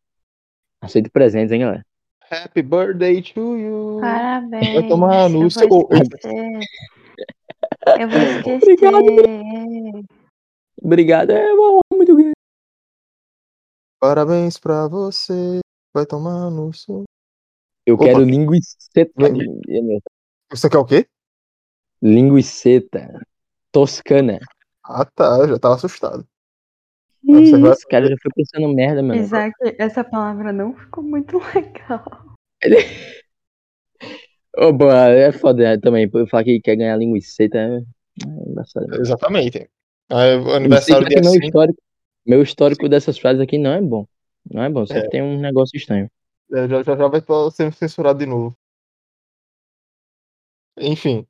Aceito presentes, hein, galera. Happy birthday to you. Parabéns. Vai tomar no eu seu- vou esquecer. Eu vou esquecer. Obrigado, é bom, muito grande. Parabéns pra você. Vai tomar no seu. Eu Opa. quero linguiceta. Você quer o quê? Linguiceta. Toscana. Ah, tá. Eu já tava assustado. Esse cara já foi pensando merda, mano. Isaac, essa palavra não ficou muito legal. Ô, boa, é foda né, também. Eu falar que quer ganhar linguiceta é, é embaçado. Exatamente. Aí, o aniversário dia meu 5. histórico, meu histórico dessas frases aqui não é bom. Não é bom, sempre É. tem um negócio estranho. É, Já, já, já vai estar sendo censurado de novo. Enfim.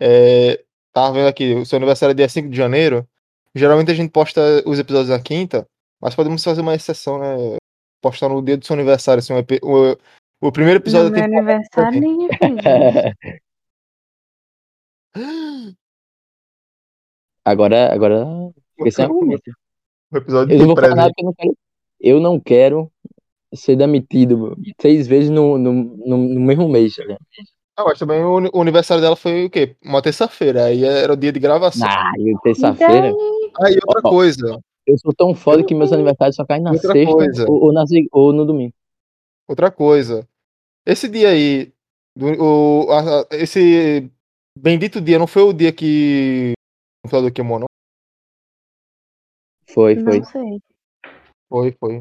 É, tava vendo aqui, o seu aniversário é dia 5 de janeiro. Geralmente a gente posta os episódios na quinta, mas podemos fazer uma exceção, né? Postar no dia do seu aniversário, assim, um o, o primeiro episódio No meu aniversário isso. agora, agora, sem argumento. O episódio Eu não de vou falar nada eu não quero. Eu não quero ser demitido seis vezes no, no, no, no mesmo mês. Ligado? Ah, mas também o, o aniversário dela foi o quê? Uma terça-feira, aí era o dia de gravação. Ah, terça-feira. Aí outra Ó, coisa, Eu sou tão foda que meus aniversários só caem na Outra sexta coisa. ou, ou, na, ou no domingo. outra coisa. Esse dia aí, do- o, a- a- esse bendito dia, não foi o dia que o computador queimou, não? Foi, foi, Não sei, Foi, foi.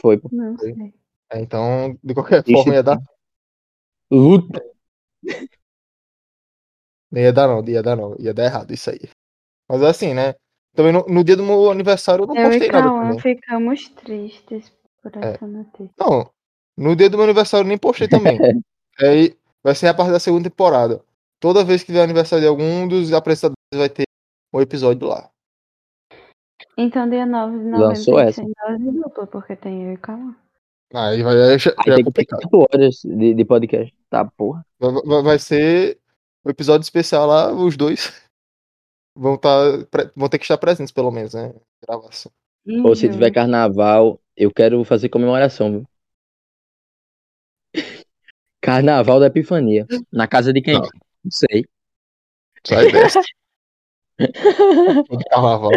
foi. pô. não Foi. sei. É, então, de qualquer Ixi, forma, ia dar. Luta. Não ia dar, não, ia dar, não. Ia dar errado isso aí. Mas assim, né? Também no, no dia do meu aniversário eu não Eu postei e nada também. ficamos tristes por É. essa notícia. Não, no dia do meu aniversário eu nem postei também. Aí vai ser a partir da segunda temporada. Toda vez que tiver aniversário de algum dos apresentadores vai ter um episódio lá. Então, dia 9 de novembro Lançou tem essa. dose dupla, porque tem eu e Cauã. Aí vai, aí já, Aí já é tem que ter complicado. 4 horas de, de podcast. Tá, porra. Vai, vai- vai ser o episódio especial lá, os dois vão, tá, vão ter que estar presentes, pelo menos, né? Gravação. Ou se Uhum. tiver carnaval, eu quero fazer comemoração, viu? Carnaval da Epifania. Na casa de quem? Não. Não sei. Sai dessa. de carnaval.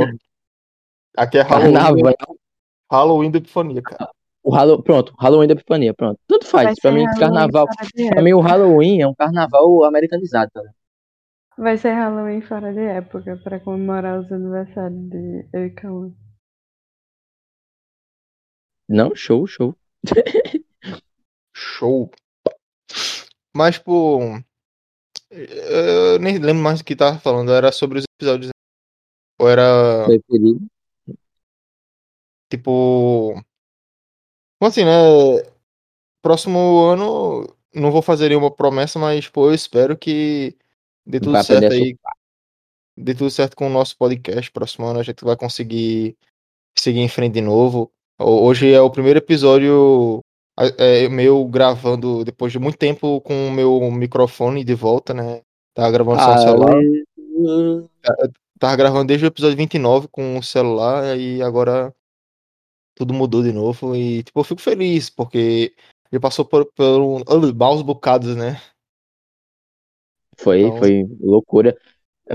Aqui é Halloween, Carnaval. Halloween da Epifania, cara. O Hallow... Pronto, Halloween da Epifania, pronto. Tanto faz. Vai Pra mim, Halloween carnaval. Pra mim, o Halloween é um carnaval americanizado, tá? Vai ser Halloween fora de época pra comemorar os aniversários de eu e Cauã. Não, show, show. Show. Mas, pô. Eu nem lembro mais do que tava falando. Era sobre os episódios. Ou era, Preferido. tipo. Como assim, né? Próximo ano. Não vou fazer nenhuma promessa, mas, pô, eu espero que dê tudo certo aí. Dê tudo certo com o nosso podcast. Próximo ano a gente vai conseguir seguir em frente de novo. Ho- Hoje é o primeiro episódio é, meu gravando depois de muito tempo com o meu microfone de volta, né? Tava gravando só no celular. Ah, Tava gravando desde o episódio 29 com o celular e agora tudo mudou de novo. E, tipo, eu fico feliz porque ele passou por, por um, maus bocados, né? Foi, Então- foi loucura.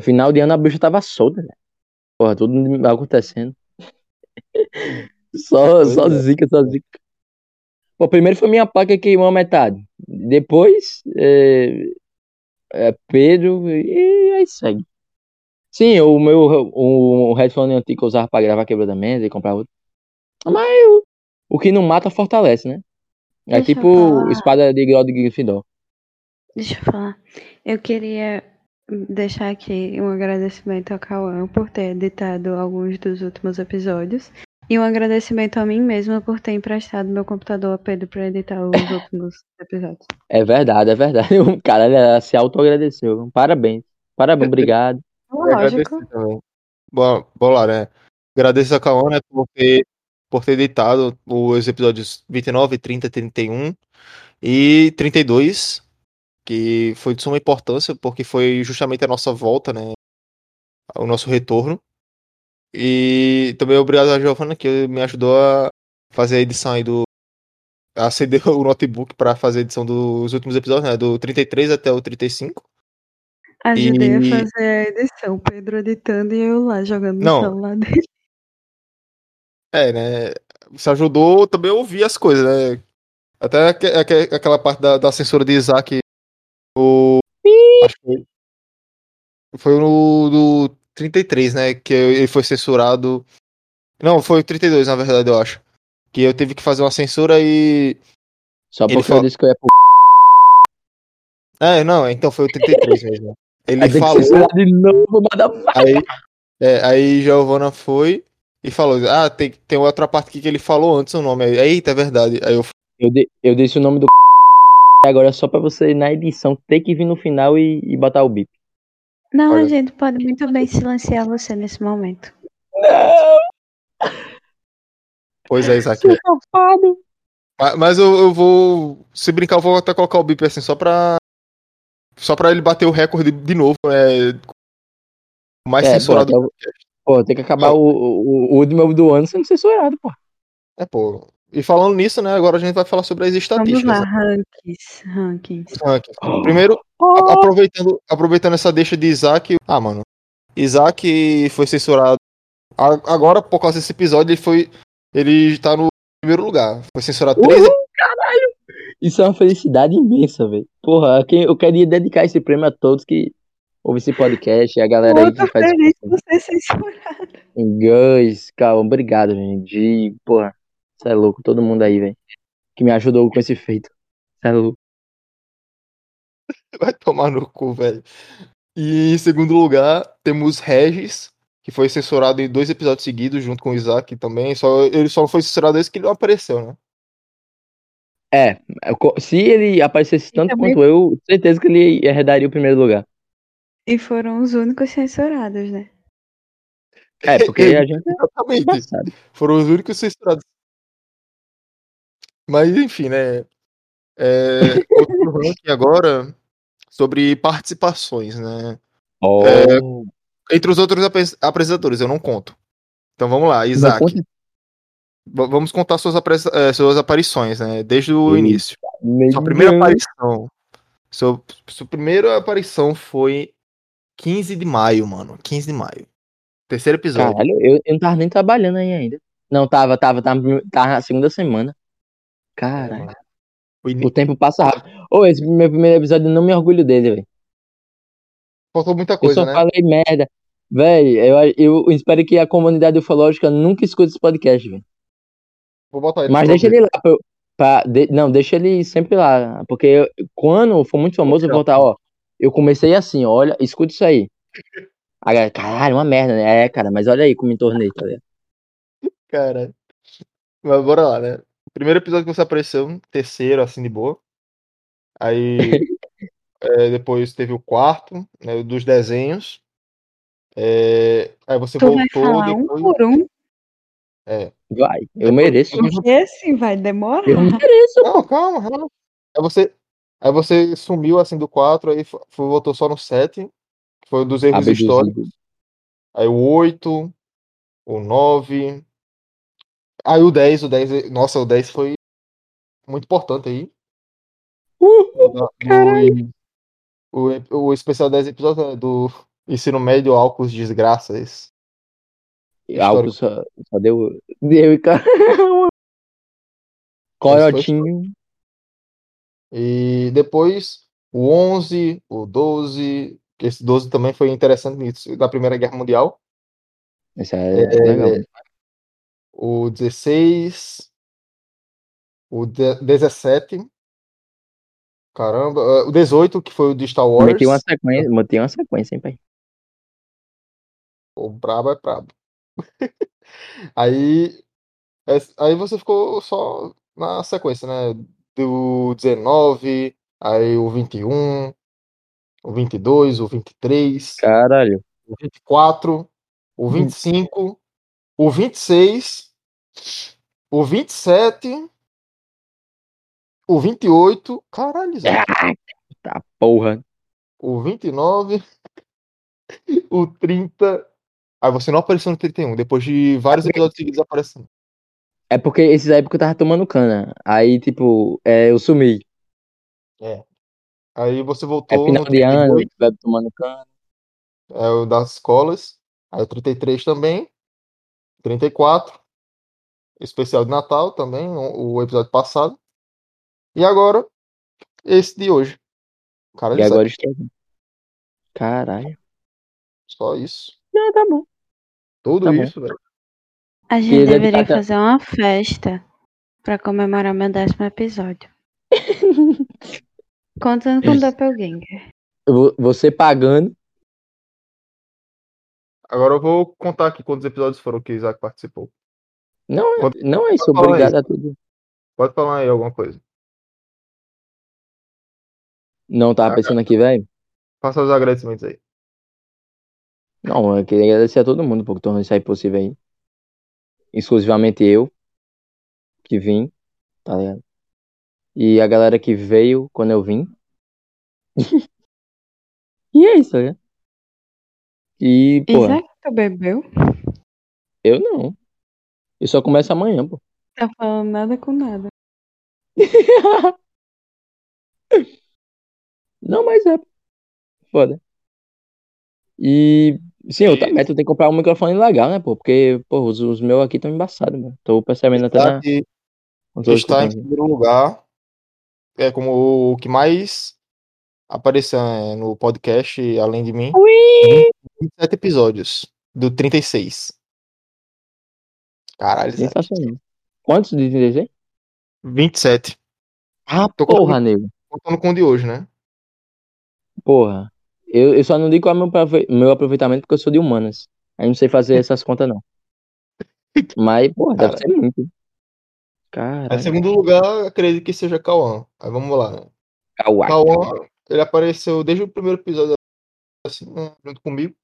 Final de ano a bicha tava solta, né? Porra, tudo acontecendo. Só, Pois só é. zica, só zica. Pô, primeiro foi minha placa que queimou a metade. Depois, é, é Pedro, e aí segue. Sim, o meu o, o headphone antigo que eu usava pra gravar quebrou da mesa e comprar outro. Mas o, o que não mata fortalece, né? É Deixa eu tipo espada de grau de Gryffindor. Deixa eu falar. Eu queria deixar aqui um agradecimento ao Cauã por ter editado alguns dos últimos episódios. E um agradecimento a mim mesma por ter emprestado meu computador a Pedro para editar os últimos episódios. É verdade, é verdade. O cara ele se auto-agradeceu. Parabéns. Parabéns, obrigado. Lógico. Bom, bom lá, né? Agradeço a Cauã, né, por ter, por ter editado os episódios 29, 30, 31 e 32, que foi de suma importância, porque foi justamente a nossa volta, né? O nosso retorno. E também obrigado a Giovana, que me ajudou a fazer a edição aí do. a ceder o notebook para fazer a edição dos últimos episódios, né? Do 33 até o 35. Ajudei E- a fazer a edição, Pedro editando e eu lá jogando no celular dele. É, né? Você ajudou também a ouvir as coisas, né? Até aque- aque- aquela parte da, da censura de Isaac. O. Acho que foi. Foi no do 33, né? Que ele foi censurado. Não, foi o 32, na verdade, eu acho. Que eu tive que fazer uma censura e. Só porque fala- eu disse que eu ia pro É, não, então foi o 33 mesmo. Ele Aí falou. de novo. Aí, é, aí Giovana foi e falou: Ah, tem, tem outra parte aqui que ele falou antes o nome. Aí, eita, é verdade. Aí eu Eu, de- eu disse o nome do agora é só pra você na edição ter que vir no final e, e botar o bip. Não, Olha. a gente pode muito bem silenciar você nesse momento. Não, Pois é, Isaac. seu safado. Ma- Mas eu, eu vou. Se brincar, eu vou até colocar o bip assim, só pra. Só pra ele bater o recorde de novo. É. o Mais É, pô, censurado. o- pô, tem que acabar o, o, o último do ano sendo censurado, pô. É, pô. E falando nisso, né? Agora a gente vai falar sobre as Vamos estatísticas. lá, né, rankings. Rankings. rankings. Primeiro, a- aproveitando, aproveitando essa deixa de Isaac. Ah, mano. Isaac foi censurado. Agora, por causa desse episódio, ele foi. Ele tá no primeiro lugar. Foi censurado três Uhul, caralho! Isso é uma felicidade imensa, velho. Porra, quem, eu queria dedicar esse prêmio a todos que ouvem esse podcast e a galera aí que faz feliz por ser censurado. Guys, calma, obrigado, gente. Porra, você é louco, todo mundo aí, velho. Que me ajudou com esse feito. Você é louco. Vai tomar no cu, velho. E em segundo lugar, temos Regis, que foi censurado em dois episódios seguidos, junto com o Isaac também. Só, ele só não foi censurado esse que ele não apareceu, né? É, eu co- se ele aparecesse tanto também- quanto eu, certeza que ele herdaria o primeiro lugar. E foram os únicos censurados, né? É, porque a gente é Exatamente. Foram os únicos censurados. Mas enfim, né? É, outro ranking agora sobre participações, né? Oh, Entre os outros apres- apresentadores, eu não conto. Então vamos lá, Isaac. Vamos contar suas, eh, suas aparições, né? Desde o Eita. início. Sua primeira Deus. aparição. Seu, sua primeira aparição foi 15 de maio, mano. 15 de maio. Terceiro episódio. Caralho, eu, eu não tava nem trabalhando aí ainda. Não, tava, tava, tava, tava na segunda semana. Caralho, mano. O tempo passa rápido. Ô, esse meu primeiro episódio, eu não me orgulho dele, velho. Faltou muita Eu coisa, só né? falei merda. Véi, eu, eu espero que a comunidade ufológica nunca escute esse podcast, velho. Vou botar ele Mas deixa ele lá. Pra, eu- pra- de- não, deixa ele sempre lá. Porque eu- quando for muito famoso, eu vou voltar, ó. Eu comecei assim, olha, escuta isso aí. Aí, a galera, caralho, uma merda, né? É, cara, mas olha aí como me tornei, tá ligado? Cara. Mas bora lá, né? Primeiro episódio que você apareceu, terceiro, assim, de boa. Aí é, depois teve o quarto, né, dos desenhos. É, aí você Tu vai voltou falar um depois. por um, Vai, eu Depois- mereço. porque assim vai demorar. Eu mereço. Não, calma, calma. Aí você, aí você sumiu assim do 4, aí fo- foi, voltou só no 7, que foi o dos erros históricos. Aí o 8, o 9. Aí o 10, o 10. Nossa, o 10 foi muito importante aí. Uh, caralho. O, o especial 10 episódios né, do ensino médio álcool desgraças. álcool só, só deu. Deu e cara. Corotinho. E depois o 11, o 12. que Esse 12 também foi interessante nisso, da Primeira Guerra Mundial. Esse é, legal. O 16. O de- 17. Caramba. eh, O 18, que foi o de Star Wars. Meti uma sequência, meti uma sequência, hein, pai. O brabo é brabo. aí, aí você ficou só na sequência, né? Do 19, aí o 21, o 22, o 23, Caralho. o 24, o 25, o 26, o 27, o 28, caralho, Zé. Tá porra. o 29, o 30. Aí você não apareceu no 31, depois de vários episódios seguidos aparecendo. É porque esses épocas eu tava tomando cana. Aí, tipo, é, eu sumi. Aí você É voltou final no de ano, 32, bebe tomando cana. é o das escolas. Aí o 33 também. 34. Especial de Natal também, o, episódio passado. E agora, esse de hoje. Cara, E agora aqui. Caralho. só isso. Não, tá bom. Tudo Tá isso, velho. A gente deveria tá- fazer uma festa pra comemorar meu décimo episódio. Contando com o Doppelganger. Você pagando. Agora eu vou contar aqui quantos episódios foram que o Isaac participou. Não, Quanto- não é isso. Obrigado a tudo. Pode falar aí alguma coisa. Não, tava Ah, pensando aqui, velho. Faça os agradecimentos aí. Não, eu queria agradecer a todo mundo por tornar isso aí possível aí. Exclusivamente eu que vim, tá ligado? E a galera que veio quando eu vim. e é isso, tá ligado? E, pô, Isaac, tu bebeu? eu não. Eu só começo amanhã, pô. Tá falando nada com nada. Não, mas é. Foda. E. Sim, outra meta, eu tenho que comprar um microfone legal, né, pô? Porque, pô, os, os meus aqui estão embaçados, mano. Tô percebendo até na. Isaac quando tô está em primeiro lugar. É como o que mais apareceu é, no podcast, além de mim. 27 episódios. Do 36. Caralho. Sensacional. Quantos de 36? 27. Ah, Tô porra, nego. Contando com o de hoje, né? Porra. Eu, eu só não digo qual é o meu, meu aproveitamento porque eu sou de humanas. Aí não sei fazer essas contas, não. Mas, porra, deve Cara. ser muito. Caralho. em segundo lugar, acredito que seja Cauã. Aí vamos lá, né? Cauã, ele apareceu desde o primeiro episódio, assim, né, junto comigo.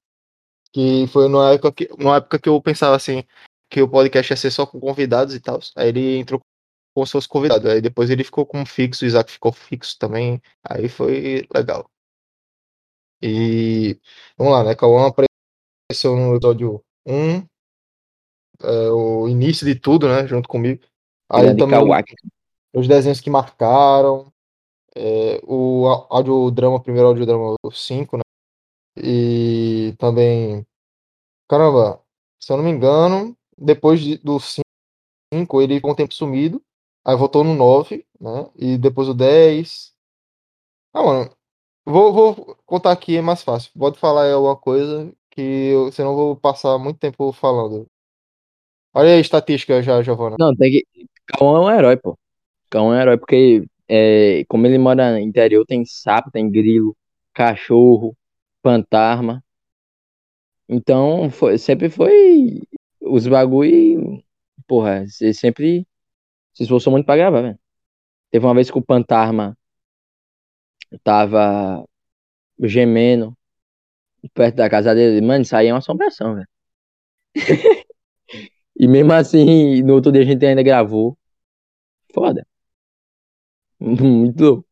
Que foi numa época que, numa época que eu pensava assim, que o podcast ia ser só com convidados e tal. Aí ele entrou como se fosse convidado. Aí depois ele ficou como fixo, o Isaac ficou fixo também. Aí foi legal. E vamos lá, né? Cauã apareceu no episódio 1, é, o início de tudo, né? Junto comigo. Aí Grande também Kawaii. os desenhos que marcaram, é, o audiodrama, primeiro audiodrama 5, né? E também Caramba, se eu não me engano, depois de, do 5, ele ficou um tempo sumido. Aí voltou no 9, né? E depois o 10. Ah, mano. Vou, vou contar aqui, é mais fácil. Pode falar alguma coisa que eu, senão vou passar muito tempo falando. Olha aí a estatística já, Giovana. Não, tem que. Cauã é um herói, pô. Cauã é um herói porque, é, como ele mora no interior, tem sapo, tem grilo, cachorro, fantasma. Então, foi, sempre foi os bagulho. Porra, você sempre se esforçou muito pra gravar, velho. Teve uma vez que o fantasma tava gemendo perto da casa dele. Mano, isso aí é uma assombração, velho. e mesmo assim, no outro dia a gente ainda gravou. Foda. Muito louco.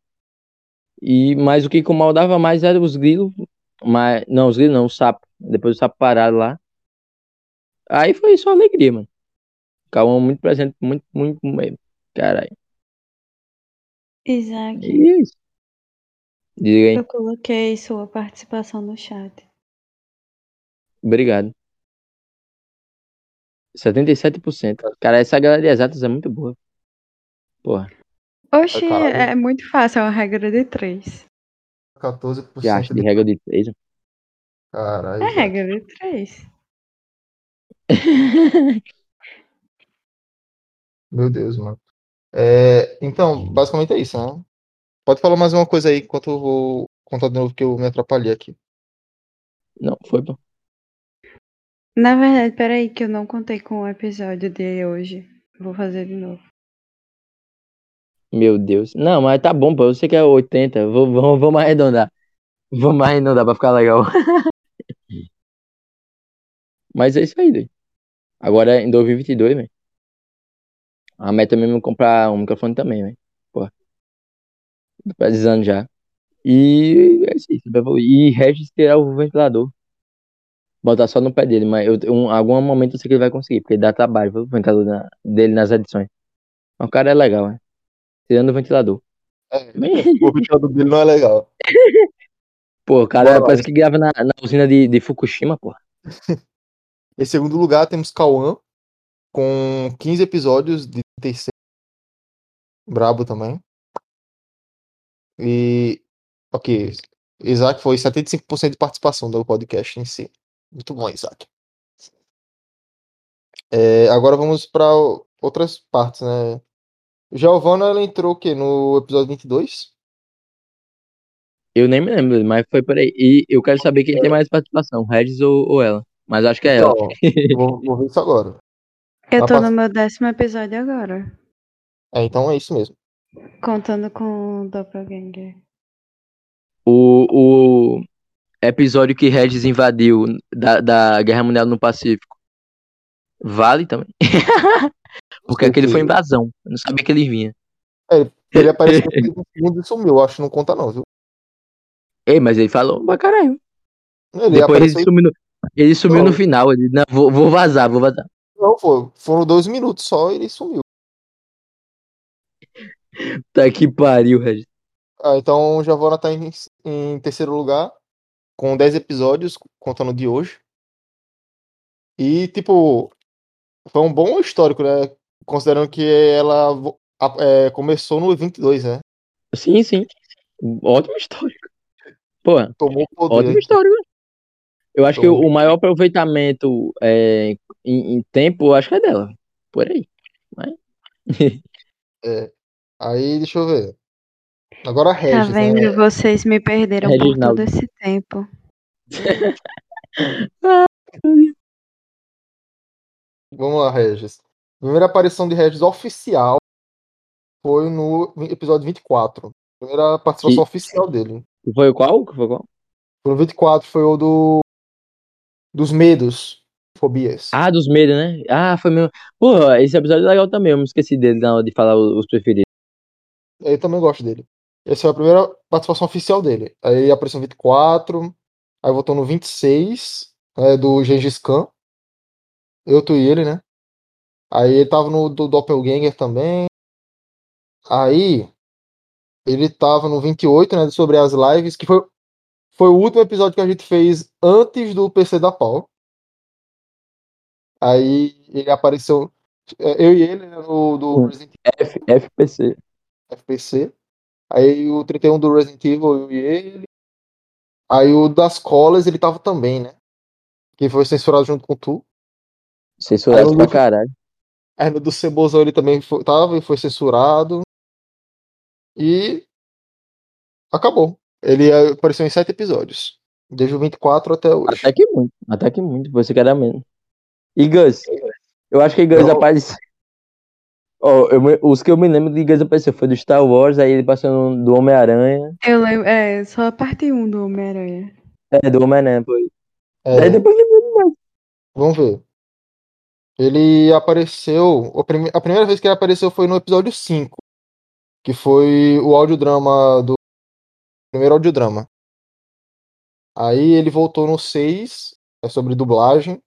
E, mas o que incomodava mais era os grilos. Mas, não, os grilos não, o sapo. Depois o sapo pararam lá. Aí foi só alegria, mano. Cauã muito presente, muito, muito mesmo. Caralho. Isaac, E é isso. Diga aí. eu coloquei sua participação no chat. Obrigado. 77%. Cara, essa galera de exatas é muito boa. Porra, Oxi, é muito fácil, é uma regra de três. 14% que acha de regra de três. Caralho. É regra de três. Meu Deus, mano. É, então, basicamente é isso, né? Pode falar mais uma coisa aí enquanto eu vou contar de novo que eu me atrapalhei aqui. Não, foi, pô. Na verdade, peraí, que eu não contei com o episódio de hoje. Vou fazer de novo. Meu Deus. Não, mas tá bom, pô. Eu sei que é 80. Vou, vamos, vamos arredondar. Vamos arredondar pra ficar legal. Mas é isso aí, doido. Agora em 2022, velho. A meta mesmo é comprar um microfone também, velho. Pô. Tô precisando já. E é isso aí. E Regis terá o ventilador. Botar só no pé dele, mas eu, um, algum momento eu sei que ele vai conseguir, porque dá trabalho, viu, o ventilador na- dele nas edições. Mas o cara é legal, né? Tirando o ventilador. É, o ventilador dele não é legal. Pô, o cara Bora lá. parece que grava na, na usina de, de Fukushima, pô. Em segundo lugar, temos Cauã, com 15 episódios de 36. Brabo também. E. Ok. Isaac foi 75% de participação do podcast em si. Muito bom, Isaac. É, agora vamos para outras partes, né? Giovanna, ela entrou o quê? No episódio 22? Eu nem me lembro, mas foi por aí. E eu quero saber quem tem mais participação, Regis ou, ou ela. Mas acho que é ela. Então, vou, vou ver isso agora. Eu Mas tô passa- no meu décimo episódio agora. É, então é isso mesmo. Contando com o Doppelganger. O, o episódio que Regis invadiu da, da Guerra Mundial no Pacífico. Vale também. Porque aquele foi invasão. Eu não sabia que ele vinha. Ele apareceu no segundo e sumiu. Acho que não conta, não, viu? Ei, mas ele falou pra caralho. Ele Depois apareceu. ele sumiu no, ele sumiu Não. no final. Ele, não, vou, vou vazar, vou vazar. Não, foi. Foram dois minutos só e ele sumiu. Tá que pariu, Regis. Ah, então Giovanna tá em, em terceiro lugar, com 10 episódios, contando de hoje. E, tipo, foi um bom histórico, né? Considerando que ela é, começou no 22, né? Sim, sim. Ótima história. Pô, Tomou poder. ótima história. Né? Eu acho que o maior aproveitamento é, em, em tempo, eu acho que é dela. Por aí. É. Aí, deixa eu ver. Agora a Tá Regis, vendo? né? Vocês me perderam por todo esse tempo. Vamos lá, Regis. Primeira aparição de Regis oficial foi no episódio 24. Primeira participação E- oficial dele. Foi o qual? Foi o qual? Foi no 24, foi o do. Dos medos. Fobias. Ah, dos medos, né? Ah, foi mesmo. Porra, esse episódio é legal também. Eu me esqueci dele na hora de falar os os preferidos. Eu também gosto dele. Essa foi a primeira participação oficial dele. Aí ele apareceu no 24, aí voltou no 26, né, do Gengis Khan. Eu, tu e ele, né? Aí ele tava no do Doppelganger também. Aí ele tava no 28, né, sobre as lives, que foi, foi o último episódio que a gente fez antes do PC da Pau. Aí ele apareceu. é, Eu e ele né, no do Hum. Resident F, FPC. Evil FPC. Aí o 31 do Resident Evil, eu e ele. Aí o das colas ele tava também, né? Que foi censurado junto com tu. Censurado Aí pra Luffy- caralho. Aí no do Cebozão ele também foi, tava e foi censurado. E acabou. Ele apareceu em sete episódios. Desde o 24 até hoje. Até que muito. Até que muito. Você quer dar menos. E Gus? Eu acho que Gus Eu- apareceu. Ó, eu os que eu me lembro de Gus apareceu foi do Star Wars, aí ele passou no- do Homem-Aranha. Eu lembro, é, só a parte 1 do Homem-Aranha. É, do Homem-Aranha, foi. É, Aí depois vamos ver. Ele apareceu. o prime- A primeira vez que ele apareceu foi no episódio 5. Que foi o audiodrama do. Primeiro audiodrama. Aí ele voltou no 6, é sobre dublagem.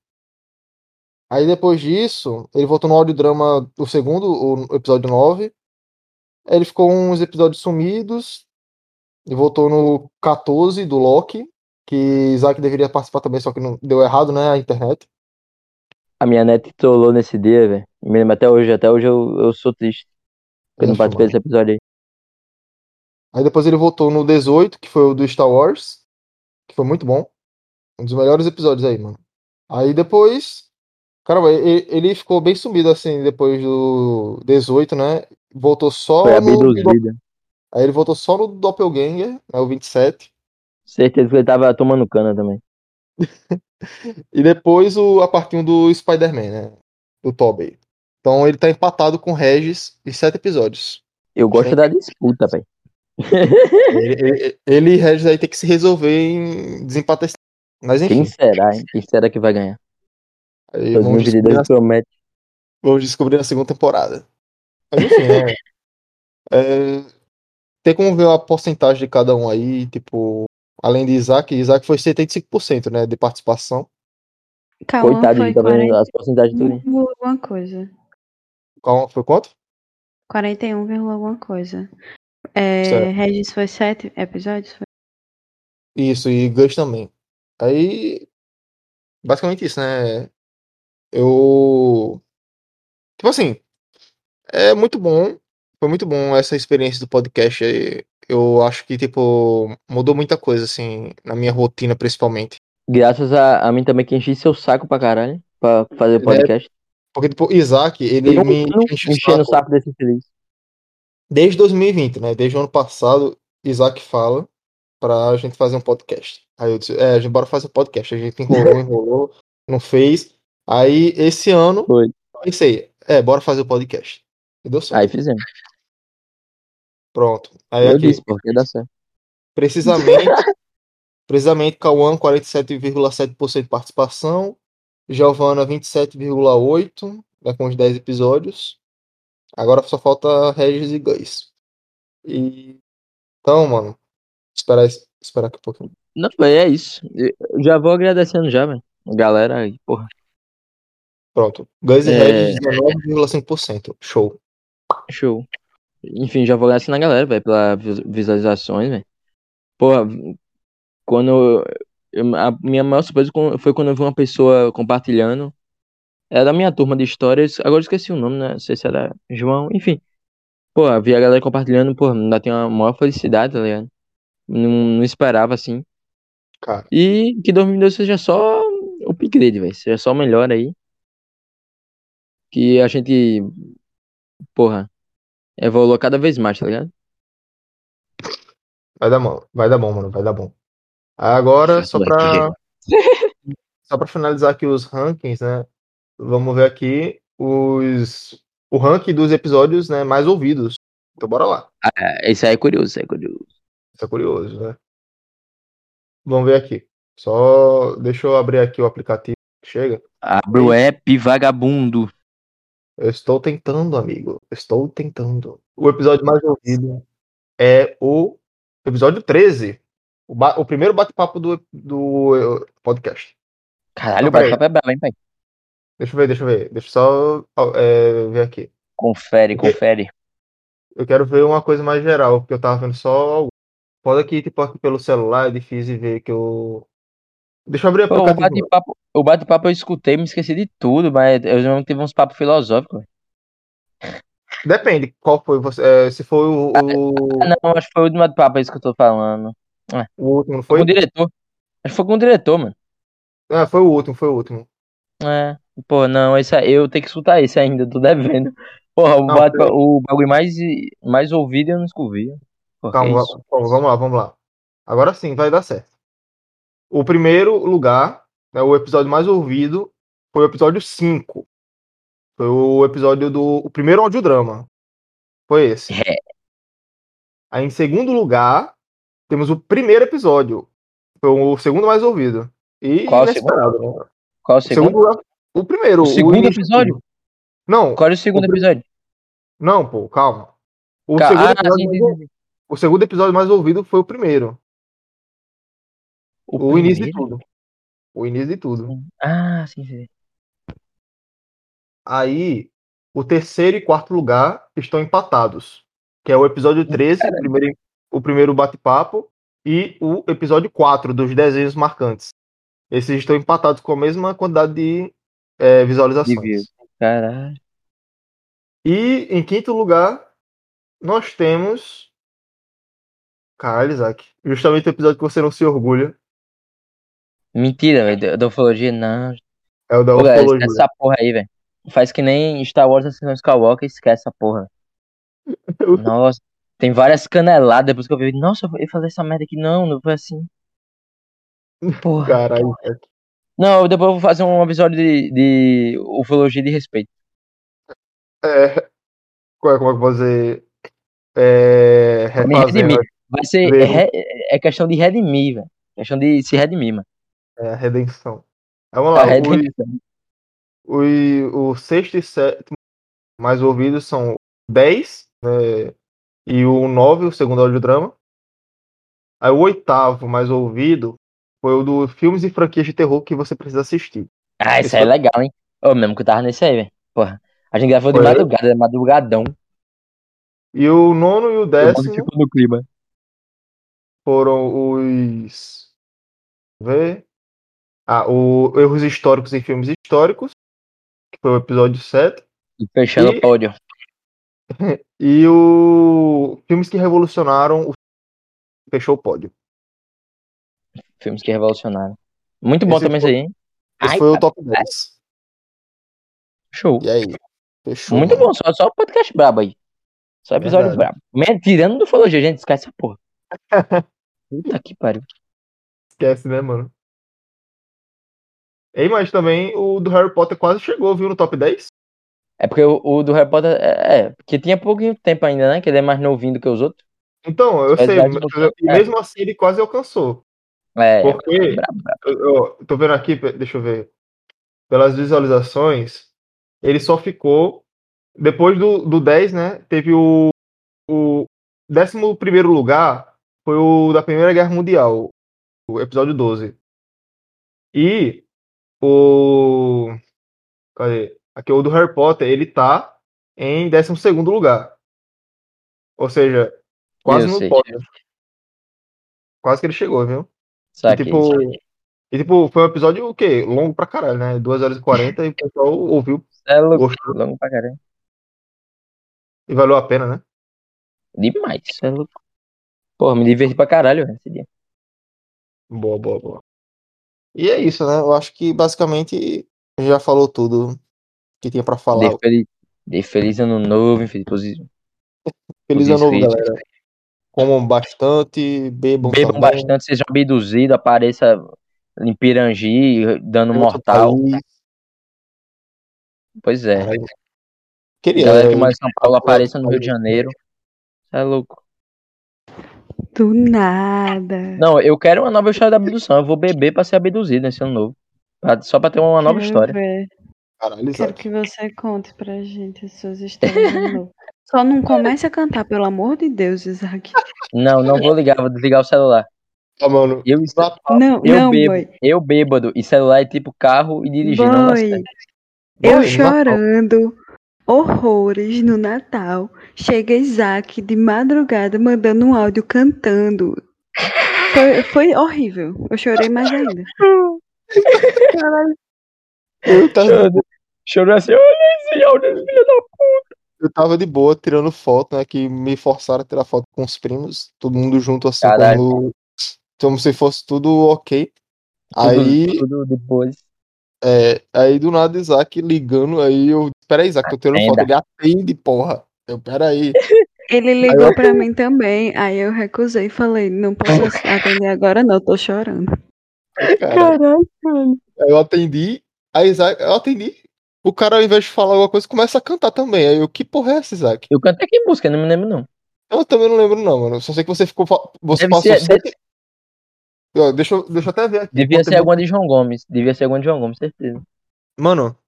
Aí depois disso, ele voltou no audiodrama, o segundo, o episódio 9. Aí ele ficou uns episódios sumidos. E voltou no 14 do Loki. Que Isaac deveria participar também, só que não deu errado, né? A internet. a minha net trollou nesse dia, velho. Me lembro até hoje, até hoje eu, eu sou triste. Eu não participei desse episódio aí. Aí depois ele voltou no 18, que foi o do Star Wars, que foi muito bom. Um dos melhores episódios aí, mano. Aí depois. Caramba, e- ele ficou bem sumido assim depois do 18, né? Voltou só Foi no. Aí ele voltou só no Doppelganger, né? O 27. Certeza que ele tava tomando cana também. E depois o, a parte 1 do Spider-Man, né? Do Tobey. Então ele tá empatado com o Regis em sete episódios. Eu gosto Sim. da disputa, velho. Ele, e Regis aí tem que se resolver em desempatar esse. Mas enfim. Quem será, hein? Quem será que vai ganhar? aí vamos descobrir 2022 na promete. Vamos descobrir na segunda temporada. Mas enfim, né? É, tem como ver a porcentagem de cada um aí, tipo, além de Isaac, Isaac foi 75%, né, de participação. Calma, Coitado, foi ele tá vendo 41, as porcentagens tudo. alguma coisa. Qual foi quanto? 41, alguma coisa. É, Certo. Regis foi 7 episódios? Foi? Isso, e Gus também. Aí, basicamente isso, né? Eu. Tipo assim, é muito bom. Foi muito bom essa experiência do podcast. aí. Eu acho que, tipo, mudou muita coisa, assim, na minha rotina, principalmente. Graças a, a mim também que enchi seu saco pra caralho. Pra fazer o Né? podcast. Porque, tipo, Isaac, ele Eu me não enche o enchendo o saco saco desse feliz. Desde 2020, né? Desde o ano passado, Isaac fala pra gente fazer um podcast. Aí eu disse, é, a gente bora fazer um podcast. A gente enrolou, enrolou, não fez. Aí, esse ano, Foi. pensei, é, bora fazer o podcast. E deu certo. Aí fizemos. Pronto. Aí Eu aqui, disse, porque dá certo. precisamente, precisamente, Cauã, 47,7% de participação. Giovana, 27,8%, né, com os 10 episódios. Agora só falta Regis e Gus. E... Então, mano, esperar, esperar aqui um pouquinho. Não, velho, é isso. Eu já vou agradecendo já, velho. Galera aí, porra. Pronto. Gus e É. Regis, 19,5%. Show. Show. Enfim, já vou agradecendo a galera, velho, pelas vis- visualizações, velho. Porra, quando. eu- a minha maior surpresa foi quando eu vi uma pessoa compartilhando. Era da minha turma de histórias. Agora eu esqueci o nome, né? Não sei se era João. Enfim. Pô, vi a galera compartilhando, pô, ainda tem uma maior felicidade, tá ligado? Não, não esperava assim. Cara, E que 2022 seja só o upgrade, velho. Seja só o melhor aí. Que a gente, porra, evolua cada vez mais, tá ligado? vai dar bom. Vai dar bom, mano. Vai dar bom. Agora, só pra, só pra finalizar aqui os rankings, né? Vamos ver aqui os, o ranking dos episódios né, mais ouvidos. Então bora lá. É, Isso aí é curioso, isso aí é curioso. Isso é curioso, né? Vamos ver aqui. Só deixa eu abrir aqui o aplicativo. Chega. Abre o app, vagabundo. Eu estou tentando, amigo. Estou tentando. O episódio mais ouvido é o episódio 13. O, ba- o primeiro bate-papo do, do eh, podcast. Caralho, Não, o bate-papo é brabo, hein, pai? Deixa eu ver, deixa eu ver. Deixa eu só eh, ver aqui. Confere, confere. Eu quero ver uma coisa mais geral, porque eu tava vendo só. Pode aqui, tipo, aqui pelo celular é difícil ver que eu. Deixa eu abrir a Pô, o bate-papo, bate-papo eu escutei, me esqueci de tudo, mas eu não tive uns papos filosóficos. Depende, qual foi você. é, se foi o, o, Ah, não, acho que foi o último bate-papo isso que eu tô falando. o último, não Foi foi? com o diretor. Acho que foi com o diretor, mano. Ah, foi o último, foi o último. É, pô, não, esse aí, eu tenho que escutar esse ainda, tô devendo. Porra, o, Não, bate, peraí. o bagulho mais, mais ouvido eu não que Calma, calma, vamos lá, vamos lá. Agora sim, vai dar certo. O primeiro lugar, né, o episódio mais ouvido, foi o episódio 5. Foi o episódio do. O primeiro audiodrama. Foi esse. É. Aí em segundo lugar, temos o primeiro episódio. Foi o segundo mais ouvido. E Qual o inesperado, né? Qual é o O segundo segundo? lugar. O primeiro. O segundo de episódio? Não, Qual é o segundo O episódio? não, pô, calma. O, segundo ah, episódio sim, mais sim, o segundo episódio mais ouvido foi o primeiro. O, início de primeiro? tudo. O início de tudo. Ah, sim, sim. Aí, o terceiro e quarto lugar estão empatados. Que é o episódio 13, o primeiro, o primeiro bate-papo, e o episódio 4 dos desenhos marcantes. Esses estão empatados com a mesma quantidade de é, visualizações. Caralho. E em quinto lugar, nós temos. Caralho, Isaac. Justamente o episódio que você não se orgulha. Mentira, velho. Da ufologia, não. É o da Pô, ufologia. esquece essa porra aí, velho. Faz que nem Star Wars Ascensão Skywalker, esquece essa porra. Nossa, tem várias caneladas depois que eu vi. Nossa, eu fazer essa merda aqui. Não, não foi assim. Porra. Caralho, Isaac. Não, depois eu vou fazer um episódio de, de ufologia de respeito. É, como é como é que eu vou dizer? É, redimir. Vai ser. É, re- é questão de redimir, velho. Questão de se redimir, mano. é, a redenção. Aí, vamos A lá, os, redenção. os, o sexto e sétimo mais ouvidos são 10 né, e o 9, o segundo audiodrama. Aí o oitavo mais ouvido foi o do filmes e franquias de terror que você precisa assistir. Ah, isso aí é é- legal, hein? Ô, mesmo que eu tava nesse aí, velho. Porra. A gente gravou de Foi? madrugada, madrugadão. E o nono e o Eu décimo ficou no clima. foram os. Deixa eu ver. Ah, o Erros Históricos em Filmes Históricos, que foi o episódio 7. E fechando E- o pódio. E o Filmes que Revolucionaram o Fechou o pódio. Filmes que revolucionaram. Muito bom Esse também foi- isso aí? Esse Ai, foi o cara, top 10. Show. E aí? Fechou. Muito mano. bom, só, só podcast brabo aí. Só episódio Verdade. brabo. Men- Tirando do ufologia, gente, esquece essa porra. Puta que pariu. Esquece, né, mano? Ei, mas também o do Harry Potter quase chegou, viu, no top 10? É porque o, o do Harry Potter é, é, porque tinha pouquinho tempo ainda, né? Que ele é mais novinho do que os outros. Então, eu sei, mas- É. mesmo assim ele quase alcançou. É, Porque- brabo, brabo. Eu, eu tô vendo aqui, deixa eu ver. Pelas visualizações, ele só ficou. Depois do, do 10, né? Teve o. O 11 primeiro lugar foi o da Primeira Guerra Mundial, o episódio 12. E o. Cadê? Aqui o do Harry Potter, ele tá em 12 segundo lugar. Ou seja, quase Eu no pódio. Quase que ele chegou, viu? E tipo, saquei. e, tipo, foi um episódio o quê? Longo pra caralho, né? 2 horas e 40 e o pessoal ouviu, É louco, gostou longo pra caralho. e valeu a pena, né? Demais, é louco. Porra, me diverti pra caralho velho, esse dia. Boa, boa, boa. E é isso, né? Eu acho que basicamente já falou tudo que tinha pra falar. Dei feliz, dei feliz ano novo, infeliz. Feliz ano novo, galera. Comam bastante, bebam, Bebam também. bastante, sejam abduzidos, apareça em Pirangi, dando outro mortal. país. Pois é. Caralho. Queria. Galera que em São Paulo, apareça no Rio de Janeiro. É louco. Do nada. Não, eu quero uma nova história da abdução. Eu vou beber pra ser abduzido nesse ano novo. Pra- Só pra ter uma nova Quero história. ver. Caralho, Quero que você conte pra gente as suas histórias de novo. Só não comece a cantar, pelo amor de Deus, Isaac. Não, não vou ligar, vou desligar o celular. Ah, mano. Eu, Não, eu não, bebo, boy. eu bêbado. E celular é tipo carro e dá Boy, eu Boy, chorando horrores no Natal. Chega Isaac de madrugada mandando um áudio cantando. Foi, foi horrível. Eu chorei mais ainda. Caralho. Chorando assim, olha esse áudio, filho da eu tava de boa tirando foto, né? Que me forçaram a tirar foto com os primos, todo mundo junto assim, Caralho. como, como se fosse tudo ok. Aí, Tudo, tudo depois. é, aí do nada Isaac ligando, aí eu. Peraí, Isaac, tô tirando foto, ele atende, porra. Eu, peraí. Ele ligou pra mim também, aí eu recusei e falei, não posso atender agora não, tô chorando. Cara, mano. aí eu atendi, aí Isaac, eu atendi. O cara, ao invés de falar alguma coisa, começa a cantar também. Aí eu, que porra é essa, Isaac? Eu cantei que música, não me lembro não. Eu também não lembro, não, mano. Só sei que você ficou. Você Deve passou ser- sete. Ó, Deixa, eu- deixa eu até ver aqui. Devia ser tempo- alguma de João Gomes. Devia ser alguma de João Gomes, certeza. Mano.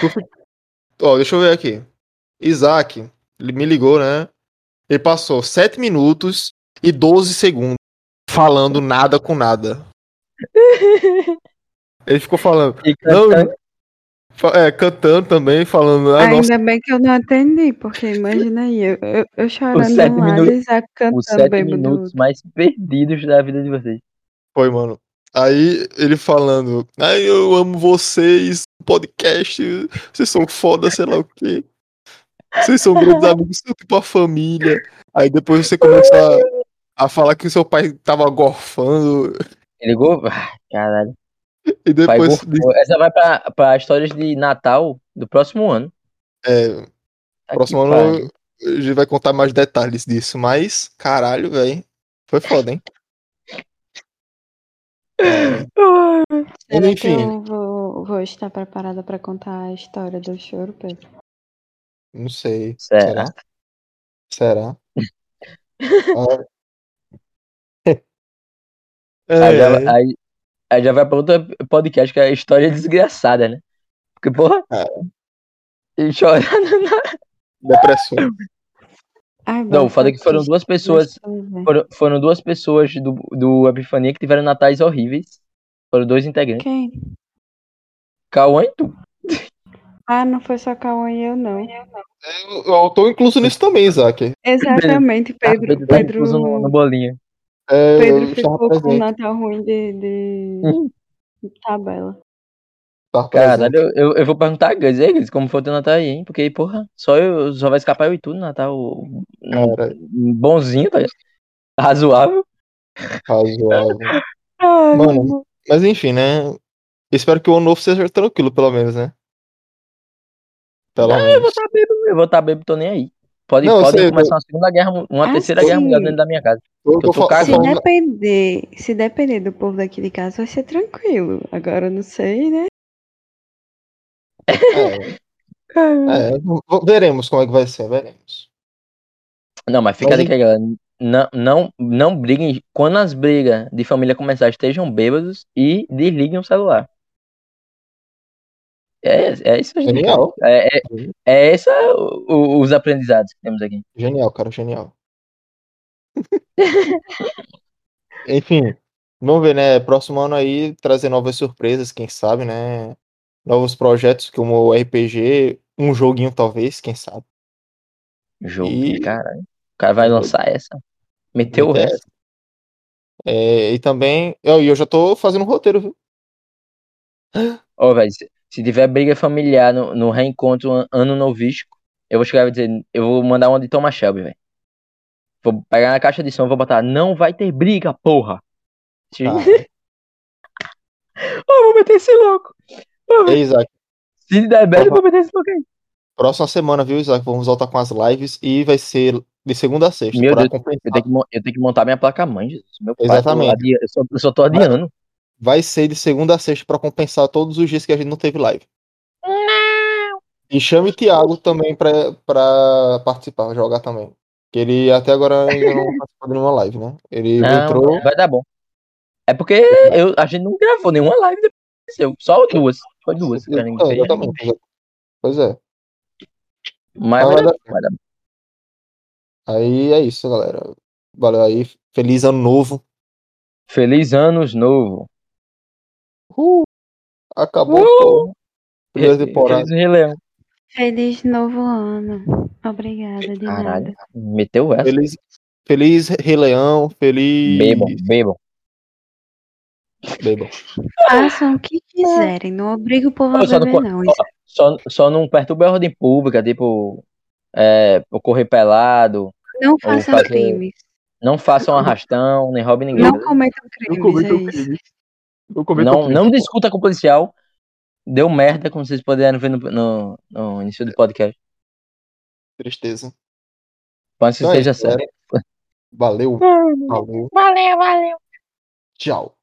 tu Ó, deixa eu ver aqui. Isaac, ele me ligou, né? Ele passou 7 minutos e 12 segundos falando nada com nada. Ele ficou falando. Não, é, cantando também, falando. Ah, nossa, Ainda bem que eu não atendi, porque imagina aí, eu, eu, eu chorando lado minutos- Isaac os cantando sete minutos mais perdidos da vida de vocês. foi, mano. Aí ele falando. Ai, eu amo vocês, podcast. Vocês são foda, sei lá o quê. Vocês são grandes amigos, são tipo a família. Aí depois você começa a, a falar que o seu pai tava gorfando. Ele ligou? Ah, Caralho. E Pai depois. gofou. Essa vai pra, pra histórias de Natal do próximo ano. É, Tá próximo ano a gente vai contar mais detalhes disso. Mas, caralho, velho. Foi foda, hein? É, Será Enfim. que eu vou, vou estar preparada pra contar a história do choro, Pedro? não sei. Será? Será? Ah. Aí, já, É, aí, aí já vai pra outro podcast que é a história desgraçada, né? Porque, porra. É. E chorando na... depressão. Ai, Não, o foda é que foram duas pessoas. Foram, foram duas pessoas do, do Epifania que tiveram natais horríveis. Foram dois integrantes. Quem? Cauã e tu. Ah, não foi só Cauã e eu, não. Eu, eu tô incluso nisso também, Isaac. Exatamente, Ah, Pedro. tá Pedro, incluso no, no bolinho. É, Pedro ficou com o presente. Natal ruim de, de Hum. tabela. Presente. Caralho, eu, eu, vou perguntar a Gus, e aí, Gus, como foi o teu Natal aí, hein? Porque, porra, só eu só vai escapar eu e tu no Natal. um- Cara, um bonzinho, tá? Razoável. razoável. Ai, Mano, Mas enfim, né? Espero que o ano novo seja tranquilo, pelo menos, né? Pelo eu vou menos. estar bêbado, eu vou estar bêbado, tô nem aí. Pode, Não, eu pode sei, começar uma segunda guerra, uma Ah, terceira sim. guerra mundial dentro da minha casa. Eu eu tô Se depender, se depender do povo daqui de casa, vai ser tranquilo. Agora eu não sei, né? É, é, v- veremos como é que vai ser, veremos. Não, mas fica Mas a dica aí, galera. Não, não, não briguem. Quando as brigas de família começarem, estejam bêbados e desliguem o celular. É, é isso, gente. Genial. É, é, é essa o- o- os aprendizados que temos aqui. Genial, cara, genial. Enfim, vamos ver, né? Próximo ano aí trazer novas surpresas, quem sabe, né? Novos projetos como o RPG, um joguinho talvez, quem sabe. Jogo, E- cara. O cara vai lançar essa. Meteu o É, resto. é, e também, eu, e eu já tô fazendo um roteiro, viu? Ó, velho, se, tiver briga familiar no, no reencontro an- ano novístico, eu vou chegar e dizer, eu vou mandar uma de Thomas Shelby, velho. Vou pegar na caixa de som, vou botar, não vai ter briga, porra. Ah, Ô, vou meter esse louco. Ô, é, Isaac, Se der eu vou meter esse louco aí. próxima semana, viu, Isaac? Vamos voltar com as lives e vai ser de segunda a sexta, Meu Deus. Eu tenho, que, eu tenho que montar minha placa-mãe, Jesus. Meu pai, Exatamente. adia- eu, só, eu só tô adiando. Vai ser de segunda a sexta pra compensar todos os dias que a gente não teve live. E chame o Thiago também pra participar, jogar também. Que ele até agora ainda não participou de nenhuma live, né? Ele Não, entrou. vai dar bom. É porque eu, a gente não gravou nenhuma live depois. Só duas. Foi duas. que É, fez. Pois é. Mas vai dar, vai dar bom. Aí é isso, galera. Valeu aí. Feliz ano novo. Feliz anos novo. Uh, acabou Uh! Primeira temporada. Feliz. Feliz novo ano. Obrigada, de Caralho. nada. Meteu essa. Feliz, feliz Rei Leão. Feliz. Bebam, bebam. Bebam. Façam o que quiserem, não obriga o povo a beber, não. ó, só, só não perturbe a ordem pública, tipo, é, o correr pelado, Não façam fazer- crimes. não façam arrastão, nem roube ninguém. Não cometam Não crimes, cometam é isso. crime. Não cometam Não, não discuta com o policial. Deu merda, como vocês puderam ver no, no, no início do podcast. Tristeza. Pode que Então é esteja certo. galera. Valeu. Valeu. Valeu, valeu. Tchau.